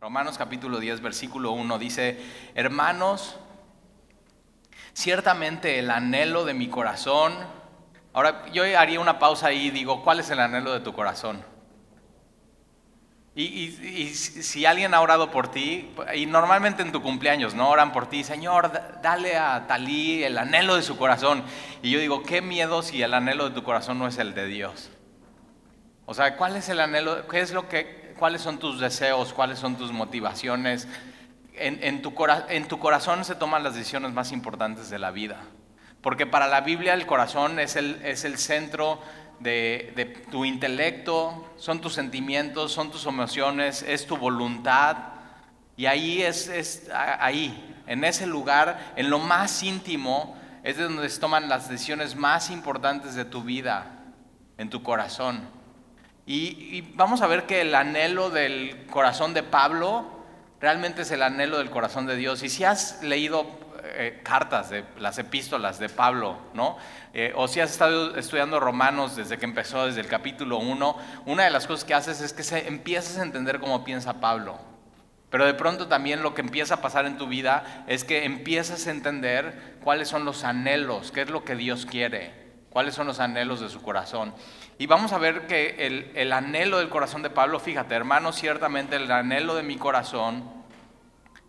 Romanos capítulo 10, versículo 1 dice, hermanos, ciertamente el anhelo de mi corazón, ahora yo haría una pausa ahí y digo, ¿cuál es el anhelo de tu corazón? Y, si alguien ha orado por ti, y normalmente en tu cumpleaños, ¿no? Oran por ti, Señor, dale a Talí el anhelo de su corazón. Y yo digo, qué miedo si el anhelo de tu corazón no es el de Dios. O sea, ¿cuál es el anhelo? ¿Qué es lo que, ¿Cuáles son tus deseos? ¿Cuáles son tus motivaciones? En, tu, corazón se toman las decisiones más importantes de la vida. Porque para la Biblia el corazón es el, es el centro de, tu intelecto, son tus sentimientos, son tus emociones, es tu voluntad. Y ahí es, es ahí, en ese lugar, en lo más íntimo, es de donde se toman las decisiones más importantes de tu vida, en tu corazón. Y, vamos a ver que el anhelo del corazón de Pablo realmente es el anhelo del corazón de Dios. Y si has leído eh, cartas, de las epístolas de Pablo, ¿no? Eh, o si has estado estudiando Romanos desde que empezó, desde el capítulo 1, una de las cosas que haces es que se, empiezas a entender cómo piensa Pablo. Pero de pronto también lo que empieza a pasar en tu vida es que empiezas a entender cuáles son los anhelos, qué es lo que Dios quiere, cuáles son los anhelos de su corazón. Y vamos a ver que el, el anhelo del corazón de Pablo, fíjate, hermano, ciertamente el anhelo de mi corazón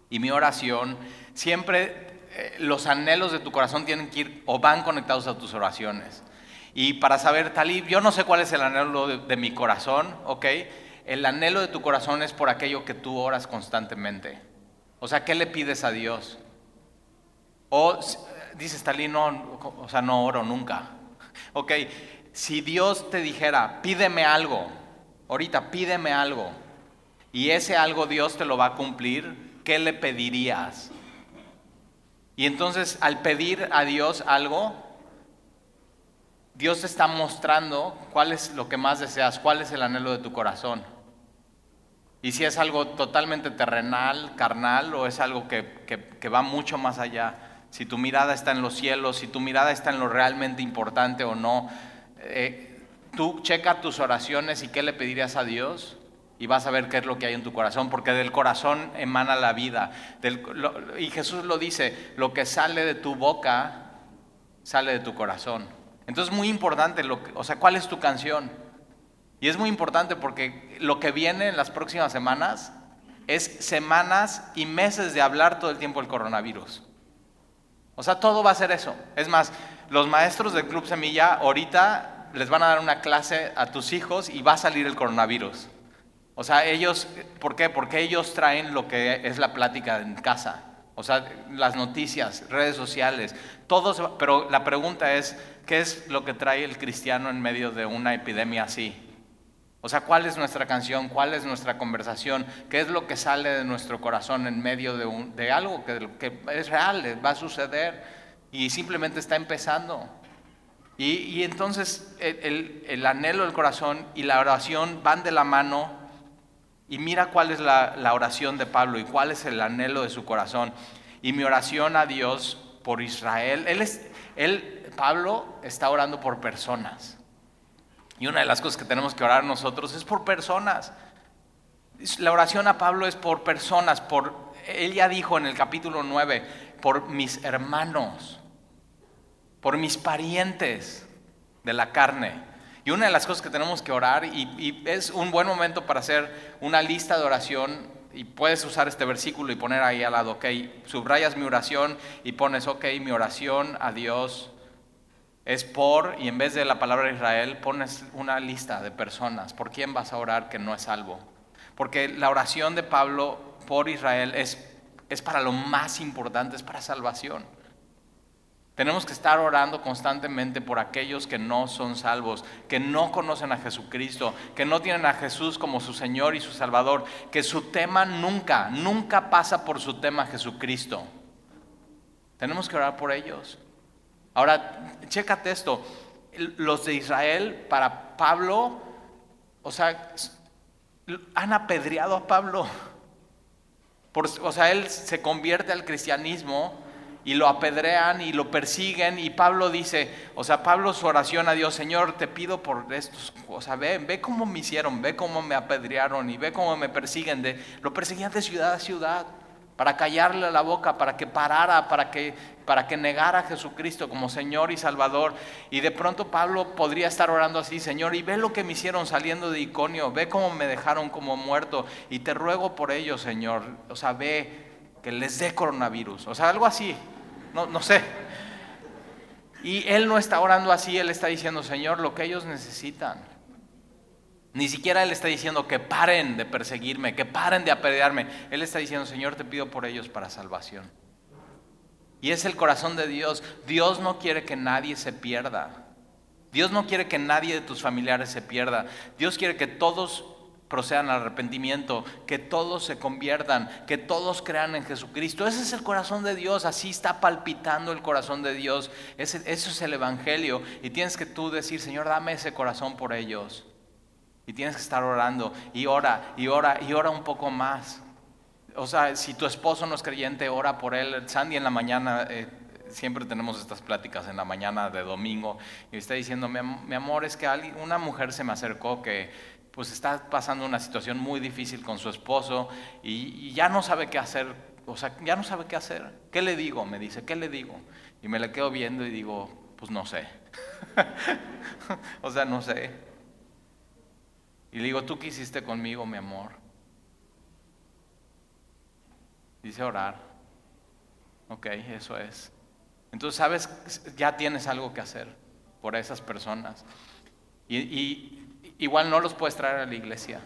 y mi oración siempre eh, los anhelos de tu corazón tienen que ir o van conectados a tus oraciones. Y para saber, Talib, yo no sé cuál es el anhelo de, mi corazón, ¿ok? El anhelo de tu corazón es por aquello que tú oras constantemente. O sea, ¿qué le pides a Dios? O dices, Talib, no, o sea, no oro nunca. Ok, si Dios te dijera, pídeme algo, ahorita pídeme algo, y ese algo Dios te lo va a cumplir, ¿qué le pedirías? Y entonces al pedir a Dios algo, Dios te está mostrando cuál es lo que más deseas, cuál es el anhelo de tu corazón. Y si es algo totalmente terrenal, carnal, o es algo que, va mucho más allá. Si tu mirada está en los cielos, si tu mirada está en lo realmente importante o no. Eh, tú checa tus oraciones y qué le pedirías a Dios y vas a ver qué es lo que hay en tu corazón, porque del corazón emana la vida. y Jesús lo dice, lo que sale de tu boca sale de tu corazón. Entonces es muy importante, lo o sea, ¿cuál es tu canción? Y es muy importante porque lo que viene en las próximas semanas es semanas y meses de hablar todo el tiempo del coronavirus. O sea, todo va a ser eso. Es más, los maestros del Club Semilla ahorita les van a dar una clase a tus hijos y va a salir el coronavirus. O sea, ellos, ¿por qué? Porque ellos traen lo que es la plática en casa. O sea, las noticias, redes sociales, todos, pero la pregunta es, ¿qué es lo que trae el cristiano en medio de una epidemia así? O sea, ¿cuál es nuestra canción? ¿Cuál es nuestra conversación? ¿Qué es lo que sale de nuestro corazón en medio de, un, de algo que, que, es real, va a suceder y simplemente está empezando? Y, y entonces el, el anhelo del corazón y la oración van de la mano y mira cuál es la, oración de Pablo y cuál es el anhelo de su corazón. Y mi oración a Dios por Israel, él es, él, Pablo está orando por personas. Y una de las cosas que tenemos que orar nosotros es por personas. La oración a Pablo es por personas, por, él ya dijo en el capítulo 9, por mis hermanos, por mis parientes de la carne. Y una de las cosas que tenemos que orar, y, es un buen momento para hacer una lista de oración, y puedes usar este versículo y poner ahí al lado, ok, subrayas mi oración y pones, ok, mi oración a Dios es por, y en vez de la palabra Israel, pones una lista de personas, por quién vas a orar que no es salvo. Porque la oración de Pablo por Israel es, es para lo más importante, es para salvación. Tenemos que estar orando constantemente por aquellos que no son salvos, que no conocen a Jesucristo, que no tienen a Jesús como su Señor y su Salvador, que su tema nunca, nunca pasa por su tema Jesucristo. Tenemos que orar por ellos. Ahora, chécate esto. Los de Israel, para Pablo, o sea, han apedreado a Pablo. o sea, él se convierte al cristianismo y lo apedrean y lo persiguen y Pablo dice, o sea, Pablo su oración a Dios, Señor, te pido por estos, o sea, ve, ve cómo me hicieron, ve cómo me apedrearon y ve cómo me persiguen, de, lo perseguían de ciudad a ciudad para callarle la boca, para que parara, para que, para que negara a Jesucristo como Señor y Salvador. Y de pronto Pablo podría estar orando así, Señor, y ve lo que me hicieron saliendo de Iconio, ve cómo me dejaron como muerto, y te ruego por ellos, Señor. O sea, ve que les dé coronavirus, o sea, algo así, no, no sé. Y él no está orando así, él está diciendo, Señor, lo que ellos necesitan. Ni siquiera Él está diciendo que paren de perseguirme, que paren de apedrearme. Él está diciendo, Señor, te pido por ellos para salvación. Y es el corazón de Dios. Dios no quiere que nadie se pierda. Dios no quiere que nadie de tus familiares se pierda. Dios quiere que todos procedan al arrepentimiento, que todos se conviertan, que todos crean en Jesucristo. Ese es el corazón de Dios, así está palpitando el corazón de Dios. eso es el Evangelio. Y tienes que tú decir, Señor, dame ese corazón por ellos. Y tienes que estar orando y ora y ora y ora un poco más. O sea, si tu esposo no es creyente, ora por él. Sandy en la mañana, eh, siempre tenemos estas pláticas en la mañana de domingo, y está diciendo, mi, amor, es que una mujer se me acercó que pues está pasando una situación muy difícil con su esposo y, ya no sabe qué hacer. O sea, ya no sabe qué hacer. ¿Qué le digo? Me dice, ¿qué le digo? Y me le quedo viendo y digo, pues no sé. o sea, no sé. Y le digo, ¿tú qué hiciste conmigo, mi amor? Dice orar. Ok, eso es. Entonces, sabes, ya tienes algo que hacer por esas personas. Y, igual no los puedes traer a la iglesia.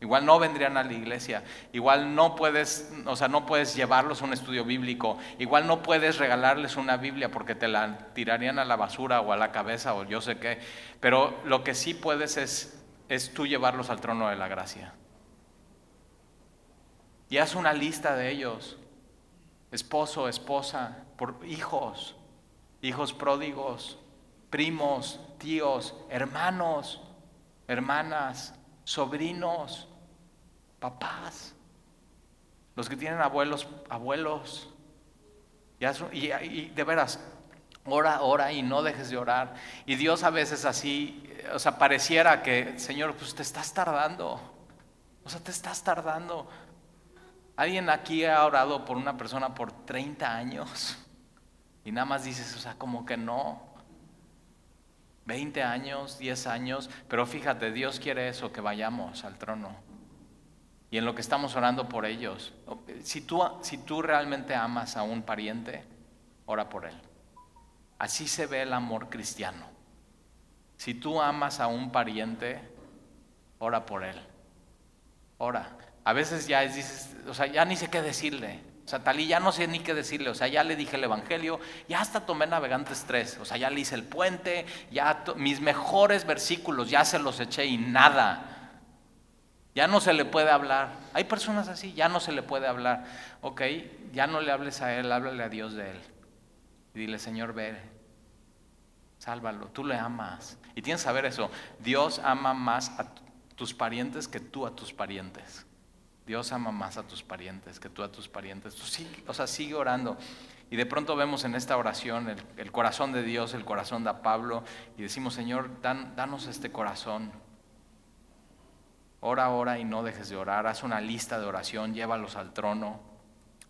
Igual no vendrían a la iglesia. Igual no puedes, o sea, no puedes llevarlos a un estudio bíblico. Igual no puedes regalarles una Biblia porque te la tirarían a la basura o a la cabeza o yo sé qué. Pero lo que sí puedes es, es tú llevarlos al trono de la gracia. Y haz una lista de ellos. Esposo, esposa, por hijos, hijos pródigos, primos, tíos, hermanos, hermanas, sobrinos, papás, los que tienen abuelos, abuelos. Y, y, de veras, ora, ora y no dejes de orar. Y Dios a veces así, o sea, pareciera que, Señor, pues te estás tardando. O sea, te estás tardando. ¿Alguien aquí ha orado por una persona por 30 años? Y nada más dices, o sea, como que no. 20 años, 10 años, pero fíjate, Dios quiere eso, que vayamos al trono. Y en lo que estamos orando por ellos, si tú, si tú realmente amas a un pariente, ora por él. Así se ve el amor cristiano. Si tú amas a un pariente, ora por él. Ora. A veces ya dices, o sea, ya ni sé qué decirle. O sea, Talí ya no sé ni qué decirle, o sea, ya le dije el Evangelio, ya hasta tomé Navegantes 3, o sea, ya le hice el puente, ya mis mejores versículos ya se los eché y nada. Ya no se le puede hablar. Hay personas así, ya no se le puede hablar. Ok, ya no le hables a él, háblale a Dios de él. Y dile, Señor, ve, sálvalo, tú le amas. Y tienes que saber eso, Dios ama más a tus parientes que tú a tus parientes. Dios ama más a tus parientes que tú a tus parientes. o sea, sigue orando. Y de pronto vemos en esta oración el, corazón de Dios, el corazón de Pablo, y decimos, Señor, danos este corazón. Ora, ora y no dejes de orar. Haz una lista de oración, llévalos al trono.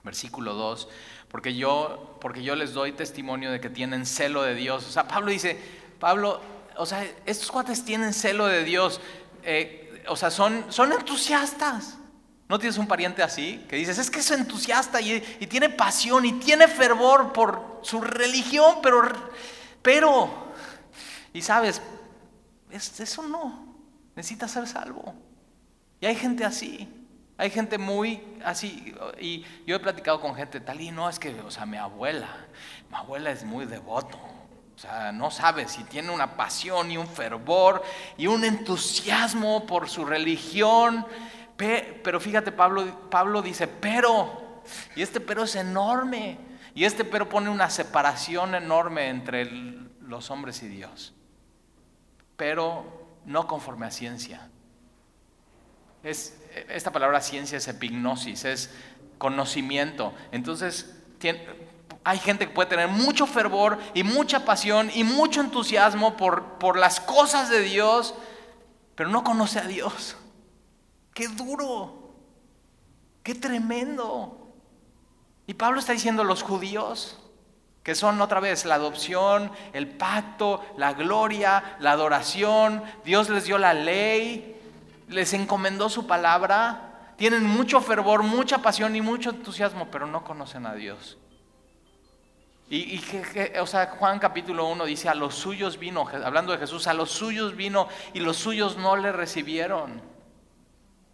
Versículo 2, porque yo, porque yo les doy testimonio de que tienen celo de Dios. O sea, Pablo dice, Pablo, o sea, estos cuates tienen celo de Dios. Eh, o sea, son, son entusiastas. ¿No tienes un pariente así? Que dices, es que es entusiasta y, tiene pasión y tiene fervor por su religión, pero, pero, y sabes, eso no, necesita ser salvo. Y hay gente así, hay gente muy así, y yo he platicado con gente tal, y no, es que, o sea, mi abuela, mi abuela es muy devoto. O sea, no sabe si tiene una pasión y un fervor y un entusiasmo por su religión pero fíjate, Pablo, dice, pero, y este pero es enorme, y este pero pone una separación enorme entre los hombres y Dios, pero no conforme a ciencia. Es, esta palabra ciencia es epignosis, es conocimiento. Entonces, hay gente que puede tener mucho fervor y mucha pasión y mucho entusiasmo por, por las cosas de Dios, pero no conoce a Dios. Qué duro, qué tremendo. Y Pablo está diciendo los judíos, que son otra vez la adopción, el pacto, la gloria, la adoración, Dios les dio la ley, les encomendó su palabra, tienen mucho fervor, mucha pasión y mucho entusiasmo, pero no conocen a Dios. Y, o sea, Juan capítulo 1 dice, a los suyos vino, hablando de Jesús, a los suyos vino y los suyos no le recibieron.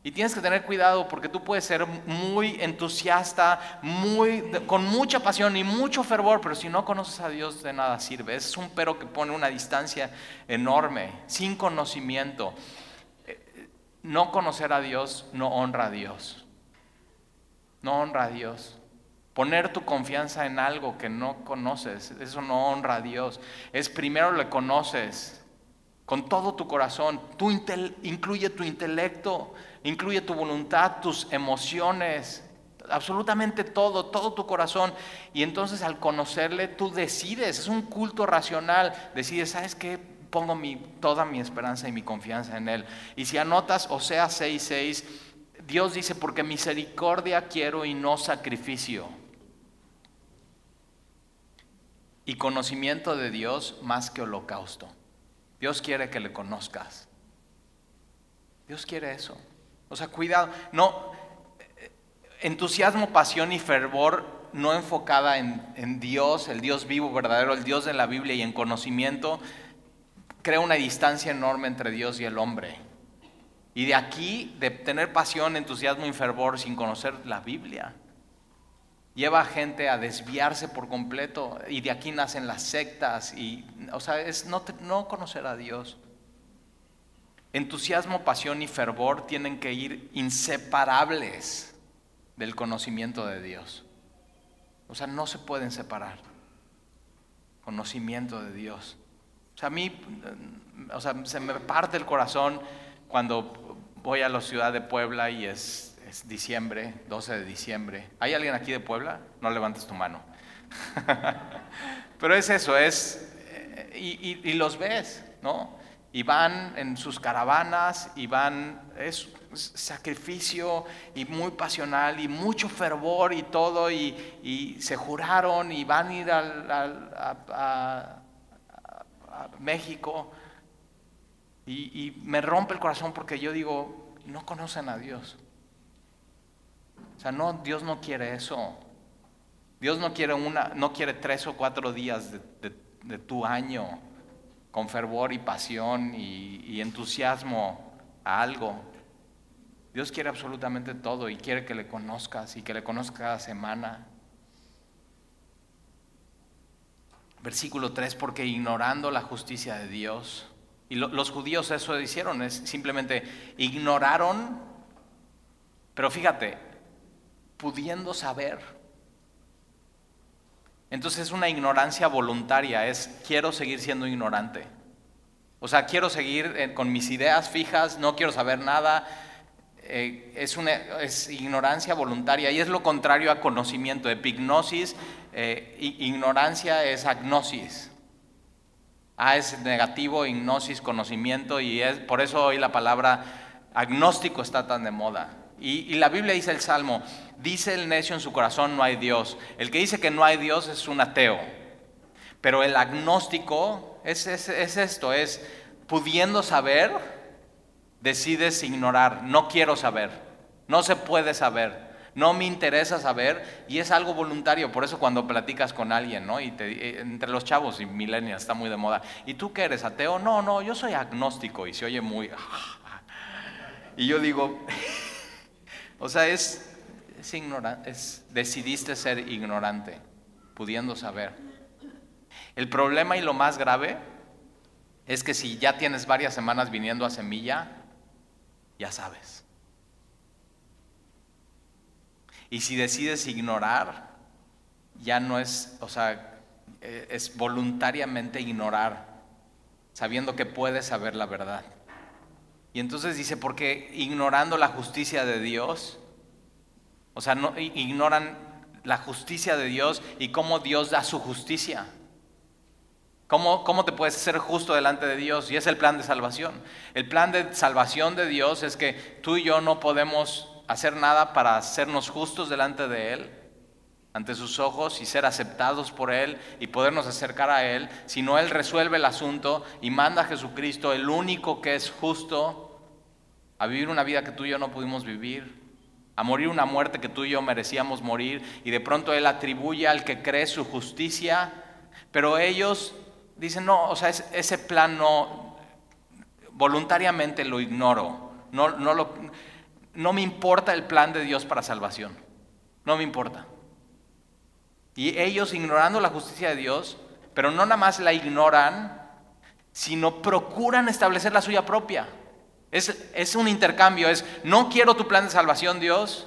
Y tienes que tener cuidado porque tú puedes ser muy entusiasta, muy, con mucha pasión y mucho fervor, pero si no conoces a Dios de nada sirve. Es un pero que pone una distancia enorme, sin conocimiento. Eh, no conocer a Dios no honra a Dios. No honra a Dios. Poner tu confianza en algo que no conoces, eso no honra a Dios. Es primero le conoces con todo tu corazón. Tú incluye tu intelecto incluye tu voluntad, tus emociones, absolutamente todo, todo tu corazón. Y entonces al conocerle tú decides, es un culto racional, decides, ¿sabes qué? Pongo toda mi esperanza y mi confianza en Él. Y si anotas Osea 6:6, Dios dice, porque misericordia quiero y no sacrificio. Y conocimiento de Dios más que holocausto. Dios quiere que le conozcas. Dios quiere eso. O sea, cuidado, no, entusiasmo, pasión y fervor no enfocada en, Dios, el Dios vivo, verdadero, el Dios de la Biblia y en conocimiento, crea una distancia enorme entre Dios y el hombre. Y de aquí, de tener pasión, entusiasmo y fervor sin conocer la Biblia, lleva a gente a desviarse por completo y de aquí nacen las sectas y, o sea, es no, no conocer a Dios. Entusiasmo, pasión y fervor tienen que ir inseparables del conocimiento de Dios. O sea, no se pueden separar. Conocimiento de Dios. O sea, a mí, o sea, se me parte el corazón cuando voy a la ciudad de Puebla y es, diciembre, 12 de diciembre. ¿Hay alguien aquí de Puebla? No levantes tu mano. Pero es eso, es, eh, y los ves, ¿no? Y van en sus caravanas y van, es sacrificio y muy pasional y mucho fervor y todo y, se juraron y van a ir a, México y, y me rompe el corazón porque yo digo, no conocen a Dios. O sea, no, Dios no quiere eso. Dios no quiere, una, no quiere tres o cuatro días de tu año con fervor y pasión y, entusiasmo a algo. Dios quiere absolutamente todo y quiere que le conozcas y que le conozcas cada semana. Versículo 3, porque ignorando la justicia de Dios, y los judíos eso hicieron, es simplemente ignoraron, pero fíjate, pudiendo saber. Entonces es una ignorancia voluntaria, es quiero seguir siendo ignorante. O sea, quiero seguir eh, con mis ideas fijas, no quiero saber nada. Eh, es, una, es ignorancia voluntaria y es lo contrario a conocimiento. Epignosis, eh, ignorancia es agnosis. A es negativo, ignosis, conocimiento y es, por eso hoy la palabra agnóstico está tan de moda. Y, la Biblia dice el Salmo, dice el necio en su corazón no hay Dios. El que dice que no hay Dios es un ateo. Pero el agnóstico es, esto, es pudiendo saber, decides ignorar, no quiero saber, no se puede saber, no me interesa saber y es algo voluntario. Por eso cuando platicas con alguien, ¿no? Y eh, entre los chavos y millennials está muy de moda. ¿Y tú qué eres, ateo? No, no, yo soy agnóstico y se oye muy... Y yo digo... O sea, es, es, decidiste ser ignorante, pudiendo saber. El problema y lo más grave es que si ya tienes varias semanas viniendo a semilla, ya sabes. Y si decides ignorar, ya no es, o sea, e, es voluntariamente ignorar, sabiendo que puedes saber la verdad. Y entonces dice, porque ignorando la justicia de Dios, o sea, no, ignoran la justicia de Dios y cómo Dios da su justicia. ¿Cómo, ¿Cómo, te puedes ser justo delante de Dios? Y es el plan de salvación. El plan de salvación de Dios es que tú y yo no podemos hacer nada para hacernos justos delante de Él, ante sus ojos y ser aceptados por Él y podernos acercar a Él, sino Él resuelve el asunto y manda a Jesucristo, el único que es justo, a vivir una vida que tú y yo no pudimos vivir, a morir una muerte que tú y yo merecíamos morir, y de pronto Él atribuye al que cree su justicia, pero ellos dicen, no, o sea, ese plan no, voluntariamente lo ignoro, no, no, lo, no me importa el plan de Dios para salvación, no me importa. Y ellos ignorando la justicia de Dios, pero no nada más la ignoran, sino procuran establecer la suya propia. Es, un intercambio, es, no quiero tu plan de salvación, Dios,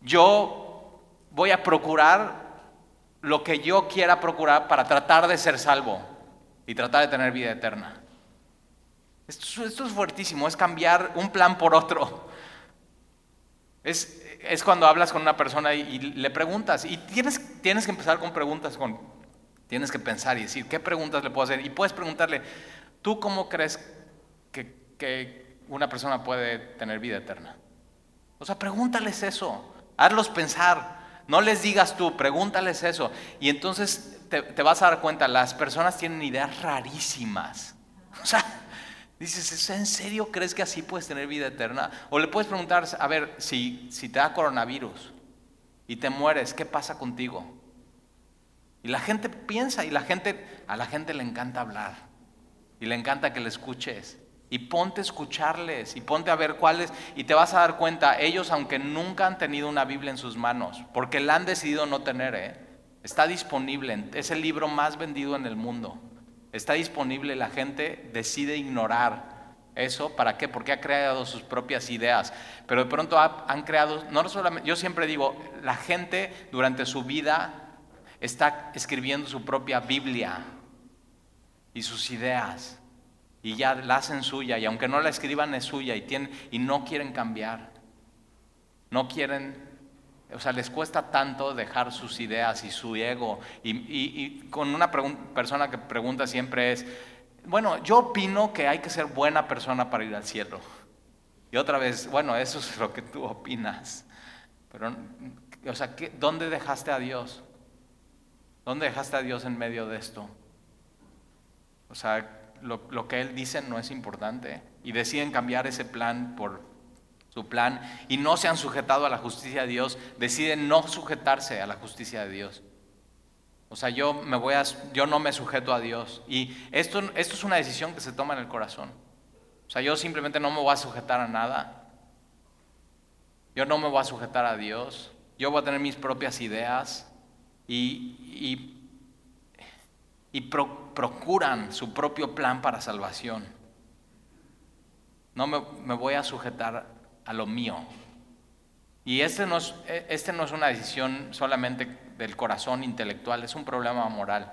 yo voy a procurar lo que yo quiera procurar para tratar de ser salvo y tratar de tener vida eterna. Esto, es fuertísimo, es cambiar un plan por otro. Es, es cuando hablas con una persona y, le preguntas, y tienes, tienes que empezar con preguntas, con, tienes que pensar y decir, ¿qué preguntas le puedo hacer? Y puedes preguntarle, ¿tú cómo crees que una persona puede tener vida eterna. O sea, pregúntales eso, hazlos pensar. No les digas tú, pregúntales eso. Y entonces te, vas a dar cuenta, las personas tienen ideas rarísimas. O sea, dices, ¿en serio crees que así puedes tener vida eterna? O le puedes preguntar, a ver, si, si te da coronavirus y te mueres, ¿qué pasa contigo? Y la gente piensa y la gente, a la gente le encanta hablar y le encanta que le escuches y ponte a escucharles y ponte a ver cuáles y te vas a dar cuenta, ellos aunque nunca han tenido una Biblia en sus manos, porque la han decidido no tener, ¿eh? está disponible, es el libro más vendido en el mundo, está disponible, la gente decide ignorar eso, ¿para qué? Porque ha creado sus propias ideas, pero de pronto han creado, no solamente, yo siempre digo, la gente durante su vida está escribiendo su propia Biblia y sus ideas y ya la hacen suya y aunque no la escriban es suya y, tienen, y no quieren cambiar. No quieren, o sea, les cuesta tanto dejar sus ideas y su ego. Y, con una persona que pregunta siempre es, bueno, yo opino que hay que ser buena persona para ir al cielo. Y otra vez, bueno, eso es lo que tú opinas. Pero, o sea, ¿dónde dejaste a Dios? ¿Dónde dejaste a Dios en medio de esto? O sea, lo, que Él dice no es importante y deciden cambiar ese plan por su plan y no se han sujetado a la justicia de Dios, deciden no sujetarse a la justicia de Dios. O sea, yo, me voy a, yo no me sujeto a Dios. Y esto, esto es una decisión que se toma en el corazón. O sea, yo simplemente no me voy a sujetar a nada. Yo no me voy a sujetar a Dios. Yo voy a tener mis propias ideas. Y, y y procuran su propio plan para salvación. No me, voy a sujetar a lo mío. Y este no, es, e, este no es una decisión solamente del corazón intelectual, es un problema moral.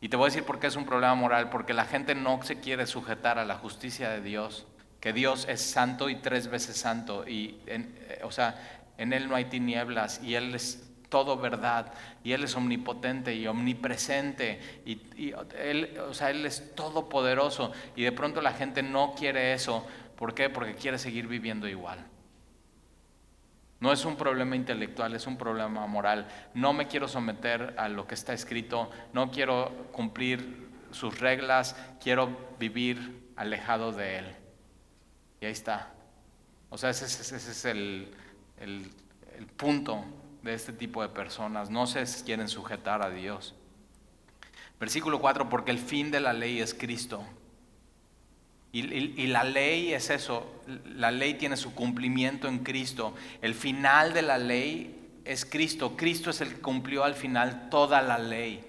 Y te voy a decir por qué es un problema moral, porque la gente no se quiere sujetar a la justicia de Dios, que Dios es santo y tres veces santo, y eh, o sea, en Él no hay tinieblas, y Él es todo verdad y Él es omnipotente y omnipresente y, él, o sea, él es todopoderoso y de pronto la gente no quiere eso. ¿Por qué? Porque quiere seguir viviendo igual. No es un problema intelectual, es un problema moral. No me quiero someter a lo que está escrito, no quiero cumplir sus reglas, quiero vivir alejado de Él. Y ahí está. O sea, ese, es el, el, el punto de este tipo de personas, no se quieren sujetar a Dios. Versículo 4, porque el fin de la ley es Cristo. Y, la ley es eso, la ley tiene su cumplimiento en Cristo. El final de la ley es Cristo. Cristo es el que cumplió al final toda la ley.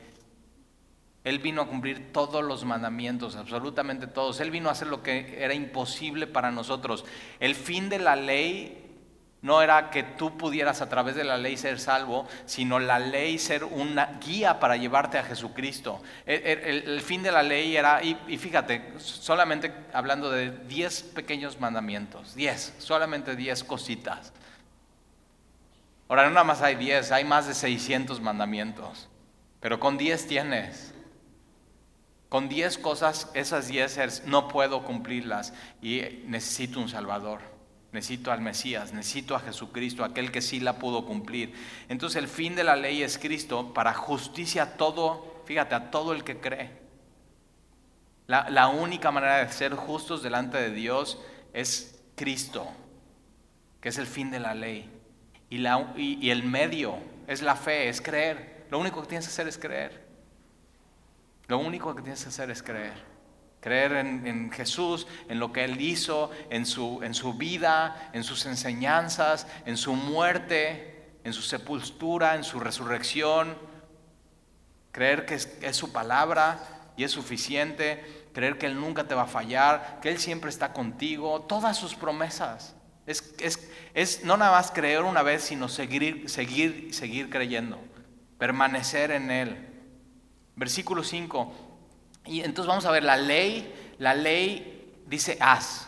Él vino a cumplir todos los mandamientos, absolutamente todos. Él vino a hacer lo que era imposible para nosotros. El fin de la ley no era que tú pudieras a través de la ley ser salvo, sino la ley ser una guía para llevarte a Jesucristo. El, fin de la ley era, y, fíjate, solamente hablando de 10 pequeños mandamientos, 10, solamente 10 cositas. Ahora, no nada más hay 10, hay más de 600 mandamientos. Pero con 10 tienes. Con 10 cosas, esas 10 no puedo cumplirlas y necesito un Salvador. Necesito al Mesías, necesito a Jesucristo, aquel que sí la pudo cumplir. Entonces el fin de la ley es Cristo para justicia a todo, fíjate, a todo el que cree. La, única manera de ser justos delante de Dios es Cristo, que es el fin de la ley. Y, la, y el medio es la fe, es creer. Lo único que tienes que hacer es creer. Lo único que tienes que hacer es creer. Creer en, Jesús, en lo que Él hizo, en su, en su vida, en sus enseñanzas, en su muerte, en su sepultura, en su resurrección. Creer que es, su palabra y es suficiente. Creer que Él nunca te va a fallar, que Él siempre está contigo. Todas sus promesas. Es, es, es, no nada más creer una vez, sino seguir, seguir, seguir creyendo. Permanecer en Él. Versículo 5. Y entonces vamos a ver, la ley, la ley dice haz.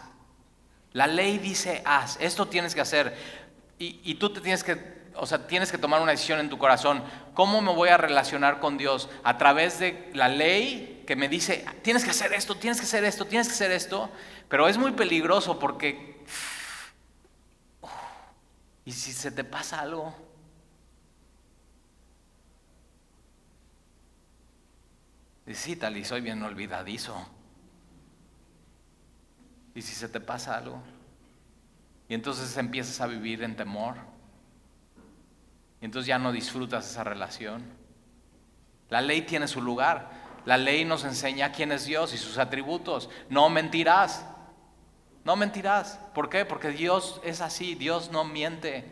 La ley dice haz. Esto tienes que hacer. Y, tú te tienes que, o sea, tienes que tomar una decisión en tu corazón. ¿Cómo me voy a relacionar con Dios? A través de la ley que me dice, tienes que hacer esto, tienes que hacer esto, tienes que hacer esto. Pero es muy peligroso porque... ¿Y si se te pasa algo? Dice, sí, tal y soy bien olvidadizo. ¿Y si se te pasa algo? Y entonces empiezas a vivir en temor. Y entonces ya no disfrutas esa relación. La ley tiene su lugar. La ley nos enseña quién es Dios y sus atributos. No mentirás. No mentirás. ¿Por qué? Porque Dios es así. Dios no miente.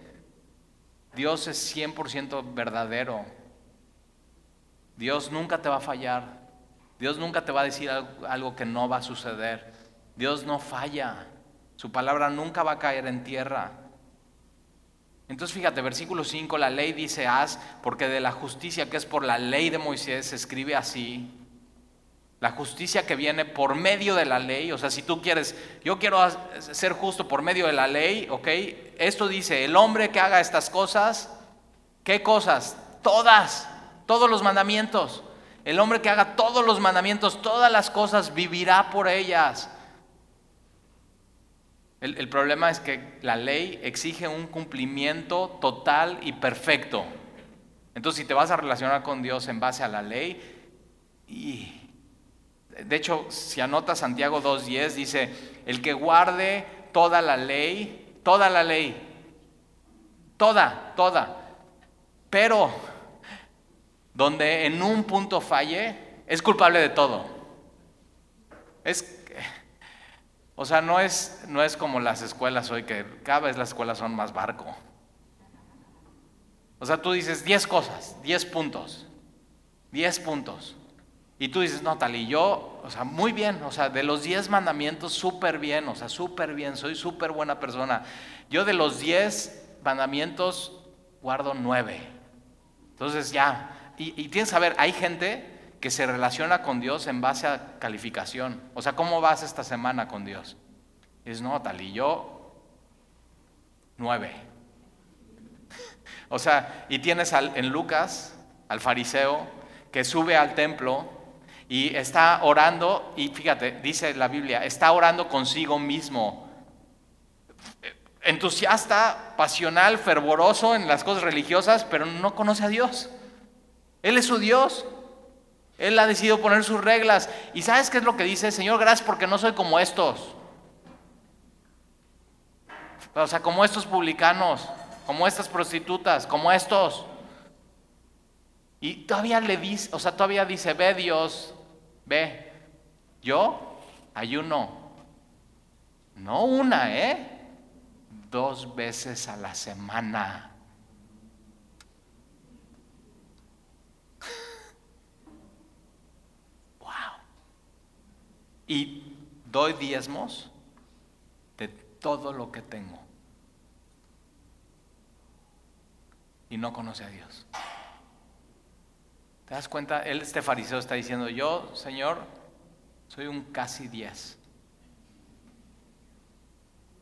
Dios es 100% verdadero. Dios nunca te va a fallar. Dios nunca te va a decir algo que no va a suceder. Dios no falla. Su palabra nunca va a caer en tierra. Entonces fíjate, versículo 5, la ley dice haz, porque de la justicia que es por la ley de Moisés se escribe así. La justicia que viene por medio de la ley, o sea, si tú quieres, yo quiero ser justo por medio de la ley, ¿ok? Esto dice, el hombre que haga estas cosas, ¿qué cosas? Todas, todos los mandamientos. El hombre que haga todos los mandamientos, todas las cosas, vivirá por ellas. El, problema es que la ley exige un cumplimiento total y perfecto. Entonces, si te vas a relacionar con Dios en base a la ley, y de hecho, si anota Santiago 2.10, dice, el que guarde toda la ley, toda la ley, toda, toda, pero donde en un punto falle, es culpable de todo. Es, o sea, no es, no es como las escuelas hoy, que cada vez las escuelas son más barco. O sea, tú dices 10 cosas, 10 puntos, 10 puntos. Y tú dices, no, tal, y yo, o sea, muy bien, o sea, de los 10 mandamientos, súper bien, o sea, súper bien, soy súper buena persona. Yo de los 10 mandamientos guardo 9. Entonces ya, y, tienes que saber, hay gente que se relaciona con Dios en base a calificación. O sea, ¿cómo vas esta semana con Dios? Es no, tal y yo, nueve. O sea, y tienes en Lucas al fariseo que sube al templo y está orando, y fíjate, dice la Biblia, está orando consigo mismo. Entusiasta, pasional, fervoroso en las cosas religiosas, pero no conoce a Dios. Él es su Dios. Él ha decidido poner sus reglas. ¿Y sabes qué es lo que dice? Señor, gracias porque no soy como estos. O sea, como estos publicanos, como estas prostitutas, como estos. Y todavía le dice, o sea, todavía dice, ve Dios, ve, yo ayuno. No una, ¿eh? Dos veces a la semana. Y doy diezmos de todo lo que tengo. Y no conoce a Dios. ¿Te das cuenta? Él, este fariseo, está diciendo, yo, Señor, soy un casi diez.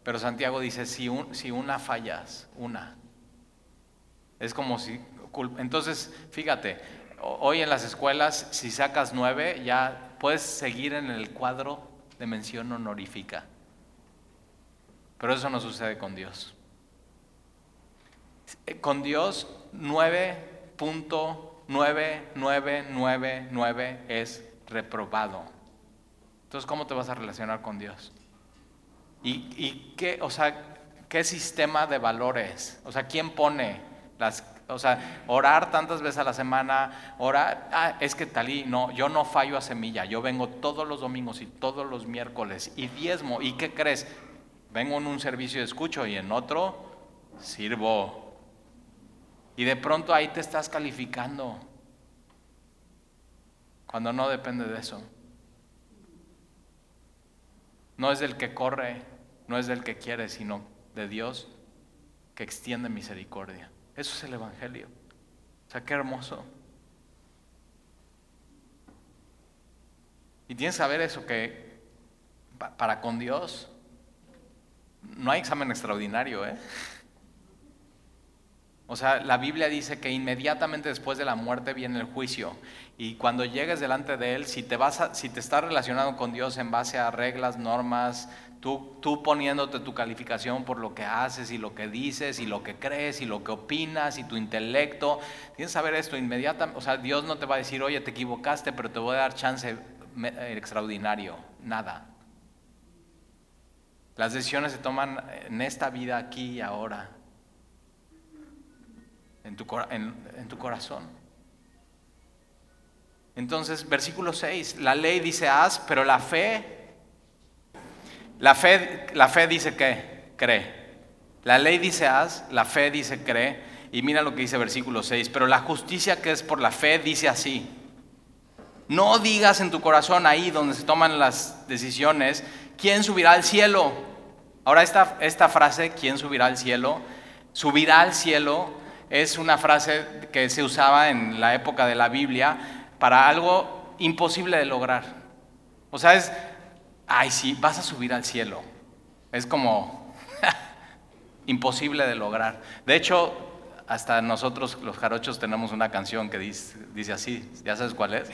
Pero Santiago dice, si, si una fallas, una, Es como si... Entonces, fíjate, hoy en las escuelas, si sacas nueve, ya puedes seguir en el cuadro de mención honorífica. Pero eso no sucede con Dios. Con Dios, 9.9999 es reprobado. Entonces, ¿cómo te vas a relacionar con Dios? ¿Y, y qué, o sea, qué sistema de valores? O sea, ¿quién pone las, o sea, orar tantas veces a la semana, orar, ah, es que talí, no, yo no fallo a semilla, yo vengo todos los domingos y todos los miércoles y diezmo, ¿y qué crees? Vengo en un servicio de escucho y en otro sirvo. Y de pronto ahí te estás calificando, cuando no depende de eso. No es del que corre, no es del que quiere, sino de Dios que extiende misericordia. Eso es el Evangelio. O sea, qué hermoso. Y tienes que saber eso, que para con Dios no hay examen extraordinario, ¿eh? O sea, la Biblia dice que inmediatamente después de la muerte viene el juicio. Y cuando llegues delante de Él, si te, vas si te estás relacionado con Dios en base a reglas, normas, tú, tú poniéndote tu calificación por lo que haces y lo que dices y lo que crees y lo que opinas y tu intelecto, tienes que saber esto inmediatamente. O sea, Dios no te va a decir, oye, te equivocaste, pero te voy a dar chance extraordinario. Nada. Las decisiones se toman en esta vida, aquí y ahora en tu, en, tu corazón. Entonces, versículo 6, la ley dice haz, pero la fe, la fe, la fe dice que cree. La ley dice haz, la fe dice cree. Y mira lo que dice versículo 6, pero la justicia que es por la fe dice así. No digas en tu corazón ahí donde se toman las decisiones, ¿quién subirá al cielo? Ahora esta, esta frase, ¿quién subirá al cielo? Subirá al cielo es una frase que se usaba en la época de la Biblia para algo imposible de lograr. O sea, es, ay, sí, vas a subir al cielo. Es como imposible de lograr. De hecho, hasta nosotros los jarochos tenemos una canción que dice, así, ¿ya sabes cuál es?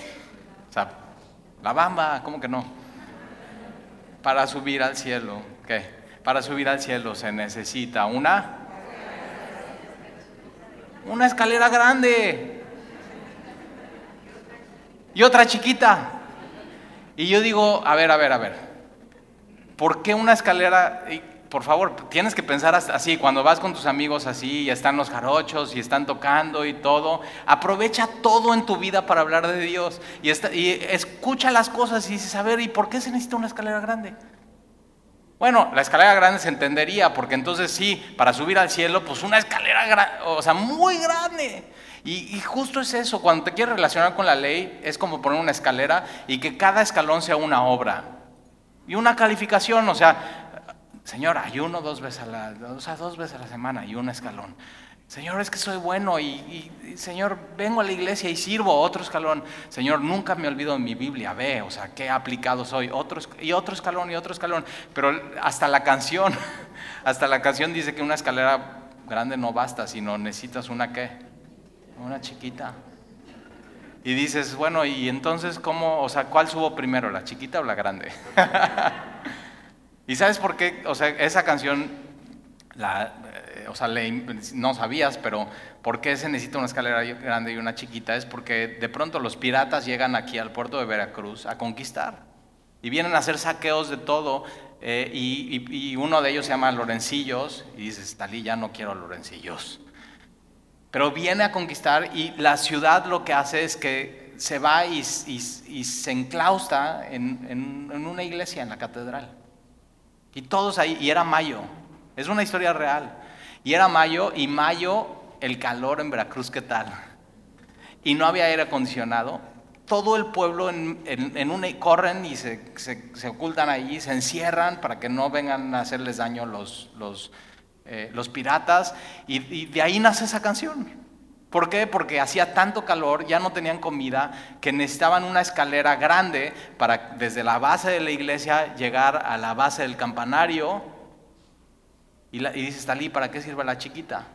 O sea, la bamba, ¿cómo que no? Para subir al cielo, ¿qué? Para subir al cielo se necesita una una escalera grande y otra chiquita. Y yo digo, a ver, a ver, a ver, ¿por qué una escalera? por favor, tienes que pensar así, cuando vas con tus amigos así, y están los jarochos y están tocando y todo, aprovecha todo en tu vida para hablar de Dios y, y escucha las cosas y dices, a ver, ¿y por qué se necesita una escalera grande? Bueno, la escalera grande se entendería, porque entonces sí, para subir al cielo, pues una escalera, o sea, muy grande. Y, justo es eso, cuando te quieres relacionar con la ley, es como poner una escalera y que cada escalón sea una obra. Y una calificación, o sea, señor, ayuno dos veces a la, o sea, dos veces a la semana y un escalón. Señor, es que soy bueno y, Señor, vengo a la iglesia y sirvo otro escalón. Señor, nunca me olvido de mi Biblia, ve, o sea, qué aplicado soy. Otro, y otro escalón y otro escalón. Pero hasta la canción, hasta la canción dice que una escalera grande no basta, sino necesitas una qué? Una chiquita. Y dices, bueno, y entonces, ¿cómo, o sea, cuál subo primero, la chiquita o la grande? ¿Y sabes por qué? O sea, esa canción la, o sea, no sabías, pero ¿por qué se necesita una escalera grande y una chiquita? Es porque de pronto los piratas llegan aquí al puerto de Veracruz a conquistar y vienen a hacer saqueos de todo. Eh, y, uno de ellos se llama Lorencillos y dices, Talí, ya no quiero Lorencillos. Pero viene a conquistar y la ciudad lo que hace es que se va y, se enclausta en, en una iglesia, en la catedral. Y todos ahí, y era mayo, es una historia real. Y era mayo, y mayo, el calor en Veracruz, ¿qué tal? Y no había aire acondicionado. Todo el pueblo en, en, corren y se, se, ocultan allí, se encierran para que no vengan a hacerles daño los, los, eh, los piratas. Y, y de ahí nace esa canción. ¿Por qué? Porque hacía tanto calor, ya no tenían comida, que necesitaban una escalera grande para desde la base de la iglesia llegar a la base del campanario y, dices, Talí, ¿para qué sirve la chiquita?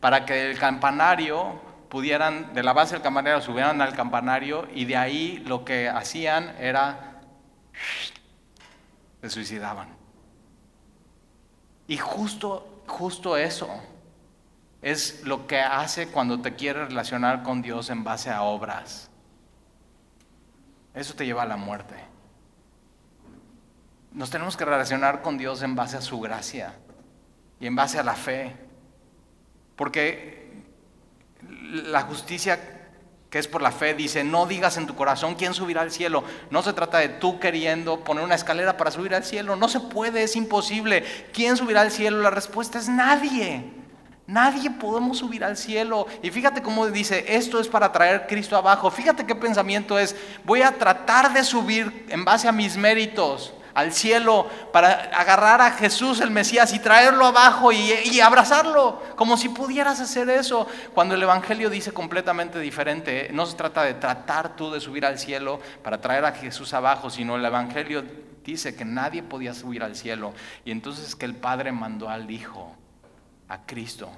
para que del campanario pudieran, de la base del campanario subieran al campanario y de ahí lo que hacían era, se suicidaban. Y justo, justo eso es lo que hace cuando te quieres relacionar con Dios en base a obras. Eso te lleva a la muerte. Nos tenemos que relacionar con Dios en base a su gracia y en base a la fe. Porque la justicia que es por la fe dice, no digas en tu corazón quién subirá al cielo. No se trata de tú queriendo poner una escalera para subir al cielo. No se puede, es imposible. ¿Quién subirá al cielo? La respuesta es nadie. Nadie podemos subir al cielo. Y fíjate cómo dice, esto es para traer Cristo abajo. Fíjate qué pensamiento es, voy a tratar de subir en base a mis méritos al cielo para agarrar a Jesús el Mesías y traerlo abajo y, abrazarlo, como si pudieras hacer eso. Cuando el Evangelio dice completamente diferente, no se trata de tratar tú de subir al cielo para traer a Jesús abajo, sino el Evangelio dice que nadie podía subir al cielo y entonces que el Padre mandó al Hijo a Cristo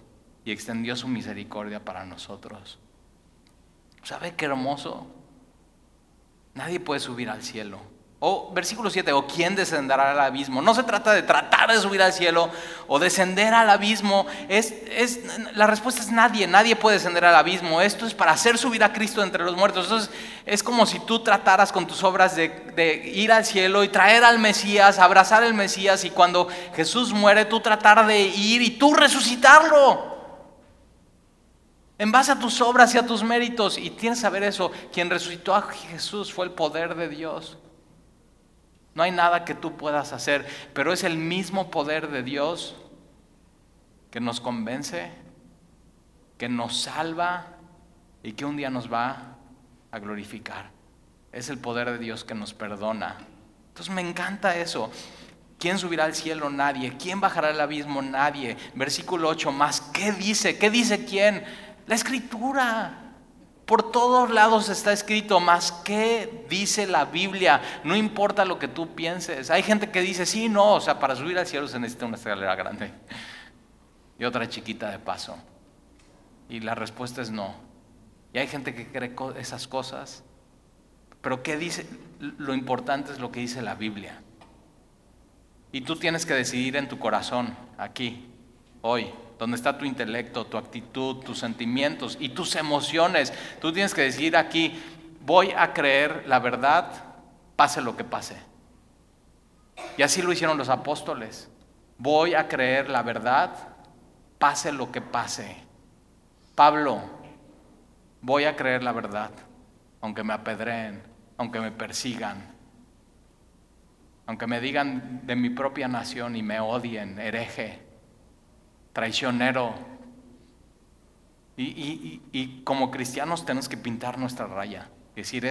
y extendió su misericordia para nosotros. ¿Sabe qué hermoso? Nadie puede subir al cielo. O versículo 7, o quién descenderá al abismo. No se trata de tratar de subir al cielo o descender al abismo. Es, es, la respuesta es nadie, nadie puede descender al abismo. Esto es para hacer subir a Cristo entre los muertos. Entonces es como si tú trataras con tus obras de, de ir al cielo y traer al Mesías, abrazar al Mesías y cuando Jesús muere tú tratar de ir y tú resucitarlo. En base a tus obras y a tus méritos. Y tienes que saber eso. Quien resucitó a Jesús fue el poder de Dios. No hay nada que tú puedas hacer, pero es el mismo poder de Dios que nos convence, que nos salva y que un día nos va a glorificar. Es el poder de Dios que nos perdona. Entonces me encanta eso. ¿Quién subirá al cielo? Nadie. ¿Quién bajará al abismo? Nadie. Versículo 8 más. ¿Qué dice? ¿Qué dice quién? La escritura. Por todos lados está escrito, más qué dice la Biblia, no importa lo que tú pienses. Hay gente que dice, sí, no, o sea, para subir al cielo se necesita una escalera grande y otra chiquita de paso. Y la respuesta es no. Y hay gente que cree esas cosas, pero ¿qué dice? Lo importante es lo que dice la Biblia. Y tú tienes que decidir en tu corazón, aquí, hoy, donde está tu intelecto, tu actitud, tus sentimientos y tus emociones. Tú tienes que decir aquí, voy a creer la verdad, pase lo que pase. Y así lo hicieron los apóstoles. Voy a creer la verdad, pase lo que pase. Pablo, voy a creer la verdad, aunque me apedreen, aunque me persigan, aunque me digan de mi propia nación y me odien, hereje traicionero. Y, como cristianos tenemos que pintar nuestra raya, decir,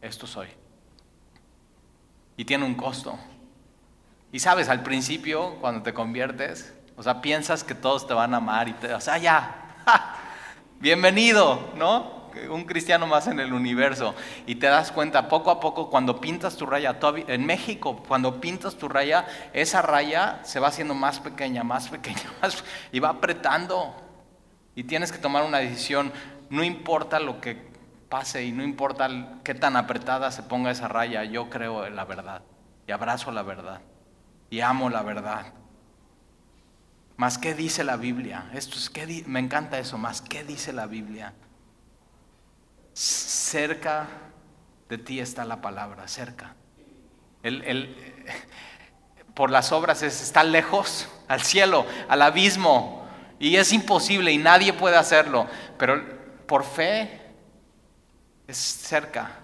esto soy. Y tiene un costo. Y sabes, al principio, cuando te conviertes, o sea, piensas que todos te van a amar y te, o sea, ya, bienvenido, ¿no? Un cristiano más en el universo. Y te das cuenta, poco a poco, cuando pintas tu raya, en México, cuando pintas tu raya, esa raya se va haciendo más pequeña, más pequeña, más, y va apretando. Y tienes que tomar una decisión, no importa lo que pase y no importa qué tan apretada se ponga esa raya, yo creo en la verdad y abrazo la verdad y amo la verdad. Más qué dice la Biblia. Esto es que me encanta eso, más qué dice la Biblia cerca de ti está la palabra, cerca. por las obras está lejos, al cielo, al abismo, y es imposible y nadie puede hacerlo, pero por fe es cerca.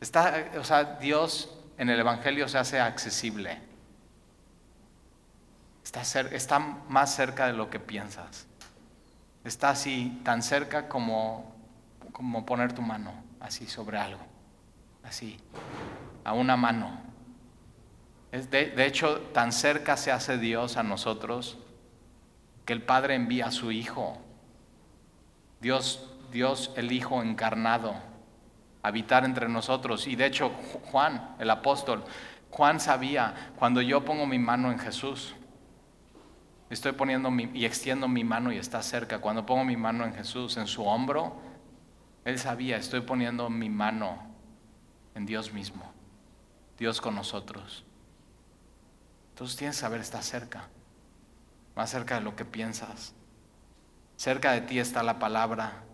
Está, o sea, Dios en el Evangelio se hace accesible. Está, está más cerca de lo que piensas. Está así, tan cerca como como poner tu mano así sobre algo, así, a una mano. De, de, hecho, tan cerca se hace Dios a nosotros que el Padre envía a su Hijo. Dios, Dios el Hijo encarnado, a habitar entre nosotros. Y de hecho, Juan, el apóstol, Juan sabía, cuando yo pongo mi mano en Jesús, Estoy poniendo mi, y extiendo mi mano y está cerca. Cuando pongo mi mano en Jesús, en su hombro, Él sabía, estoy poniendo mi mano en Dios mismo. Dios con nosotros. Entonces tienes que saber, está cerca. Más cerca de lo que piensas. Cerca de ti está la palabra.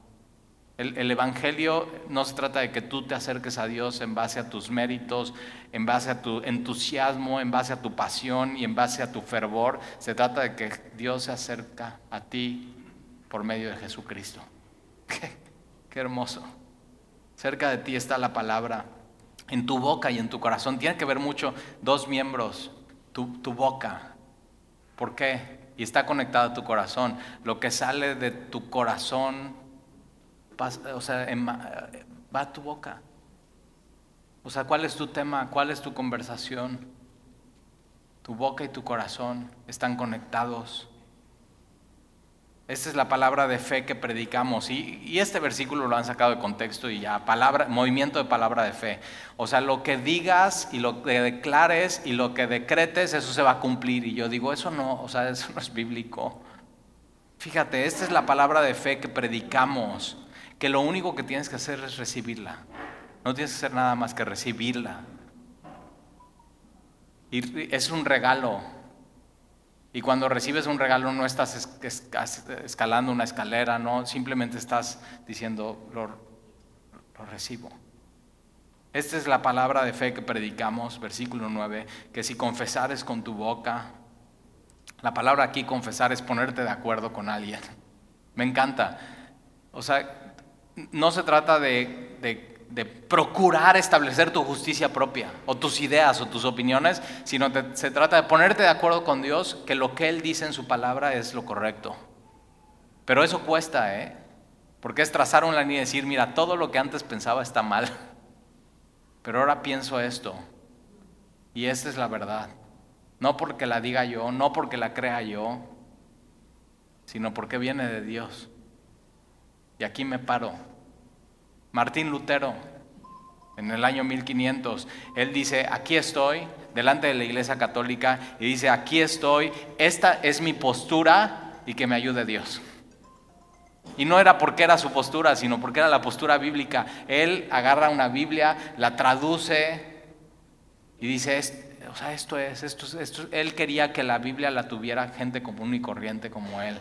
El, Evangelio no se trata de que tú te acerques a Dios en base a tus méritos, en base a tu entusiasmo, en base a tu pasión y en base a tu fervor. Se trata de que Dios se acerca a ti por medio de Jesucristo. Qué, hermoso. Cerca de ti está la palabra, en tu boca y en tu corazón. Tiene que ver mucho dos miembros, tu, tu boca. ¿Por qué? Y está conectado a tu corazón. Lo que sale de tu corazón o sea, va a tu boca. O sea, ¿cuál es tu tema? ¿Cuál es tu conversación? Tu boca y tu corazón están conectados. Esta es la palabra de fe que predicamos. Y, este versículo lo han sacado de contexto y ya, palabra, movimiento de palabra de fe. O sea, lo que digas y lo que declares y lo que decretes, eso se va a cumplir. Y yo digo, eso no, o sea, eso no es bíblico. Fíjate, esta es la palabra de fe que predicamos que lo único que tienes que hacer es recibirla. No tienes que hacer nada más que recibirla. Y es un regalo. Y cuando recibes un regalo no estás escalando una escalera, no, simplemente estás diciendo, lo, lo recibo. Esta es la palabra de fe que predicamos, versículo 9, que si confesares con tu boca, la palabra aquí confesar es ponerte de acuerdo con alguien. Me encanta. O sea, no se trata de, procurar establecer tu justicia propia o tus ideas o tus opiniones, sino se trata de ponerte de acuerdo con Dios que lo que Él dice en su palabra es lo correcto. Pero eso cuesta, ¿eh? Porque es trazar una línea y decir, mira, todo lo que antes pensaba está mal, pero ahora pienso esto. Y esta es la verdad. No porque la diga yo, no porque la crea yo, sino porque viene de Dios. Y aquí me paro. Martín Lutero, en el año 1500, él dice, aquí estoy, delante de la Iglesia Católica, y dice, aquí estoy, esta es mi postura y que me ayude Dios. Y no era porque era su postura, sino porque era la postura bíblica. Él agarra una Biblia, la traduce y dice, o sea, esto es, esto es, esto Él quería que la Biblia la tuviera gente común y corriente como él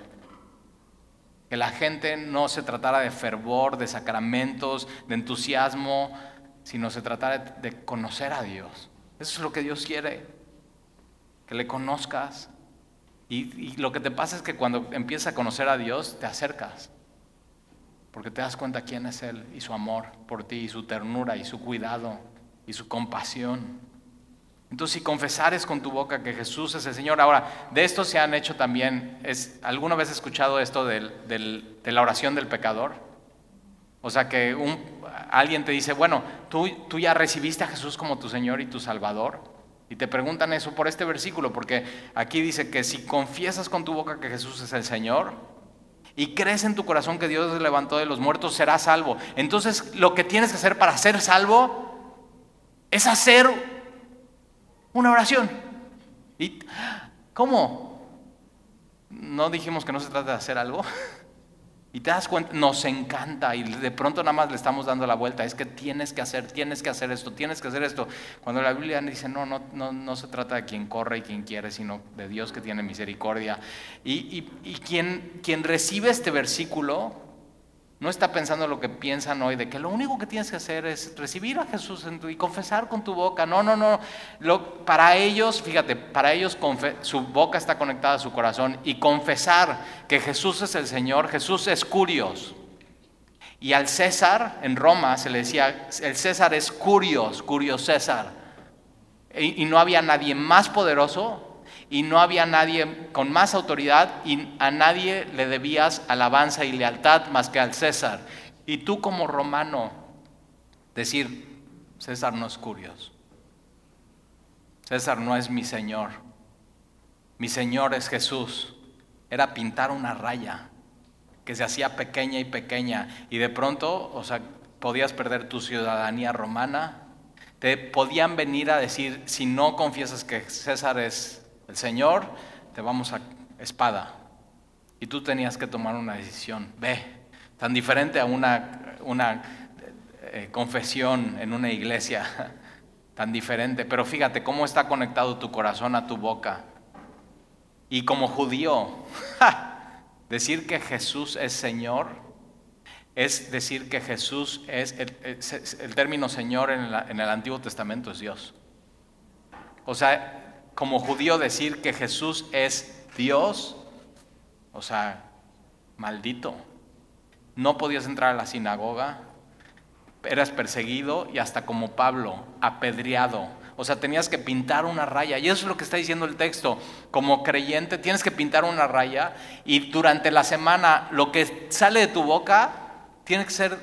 que la gente no se tratara de fervor, de sacramentos, de entusiasmo, sino se tratara de conocer a Dios. Eso es lo que Dios quiere, que le conozcas. Y, lo que te pasa es que cuando empiezas a conocer a Dios, te acercas, porque te das cuenta quién es Él y su amor por ti, y su ternura, y su cuidado, y su compasión. Entonces, si confesares con tu boca que Jesús es el Señor, ahora, de esto se han hecho también, ¿alguna vez has escuchado esto de la oración del pecador? O sea, que alguien te dice, bueno, ¿tú, tú ya recibiste a Jesús como tu Señor y tu Salvador. Y te preguntan eso por este versículo, porque aquí dice que si confiesas con tu boca que Jesús es el Señor y crees en tu corazón que Dios se levantó de los muertos, serás salvo. Entonces, lo que tienes que hacer para ser salvo es hacer una oración. ¿Y cómo? ¿No dijimos que no se trata de hacer algo? Y te das cuenta, nos encanta y de pronto nada más le estamos dando la vuelta. Es que tienes que hacer, tienes que hacer esto, tienes que hacer esto. Cuando la Biblia dice, no, no, no, no se trata de quien corre y quien quiere, sino de Dios que tiene misericordia. Y, y quien, quien recibe este versículo no está pensando lo que piensan hoy, de que lo único que tienes que hacer es recibir a Jesús en tu, y confesar con tu boca. No, no, no. Lo, para ellos, fíjate, para ellos su boca está conectada a su corazón y confesar que Jesús es el Señor, Jesús es curios. Y al César en Roma se le decía, el César es curios, curios César. y no había nadie más poderoso y no había nadie con más autoridad y a nadie le debías alabanza y lealtad más que al César. Y tú como romano, decir, César no es curioso. César no es mi Señor. Mi Señor es Jesús. Era pintar una raya que se hacía pequeña y pequeña y de pronto, o sea, podías perder tu ciudadanía romana. Te podían venir a decir, si no confiesas que César es el Señor, te vamos a espada. Y tú tenías que tomar una decisión. Ve, tan diferente a una, una eh, confesión en una iglesia, tan diferente. Pero fíjate cómo está conectado tu corazón a tu boca. Y como judío, decir que Jesús es Señor es decir que Jesús es el, término Señor en, en el Antiguo Testamento es Dios. O sea, como judío decir que Jesús es Dios, o sea, maldito. No podías entrar a la sinagoga, eras perseguido y hasta como Pablo, apedreado. O sea, tenías que pintar una raya. Y eso es lo que está diciendo el texto. Como creyente tienes que pintar una raya y durante la semana lo que sale de tu boca tiene que ser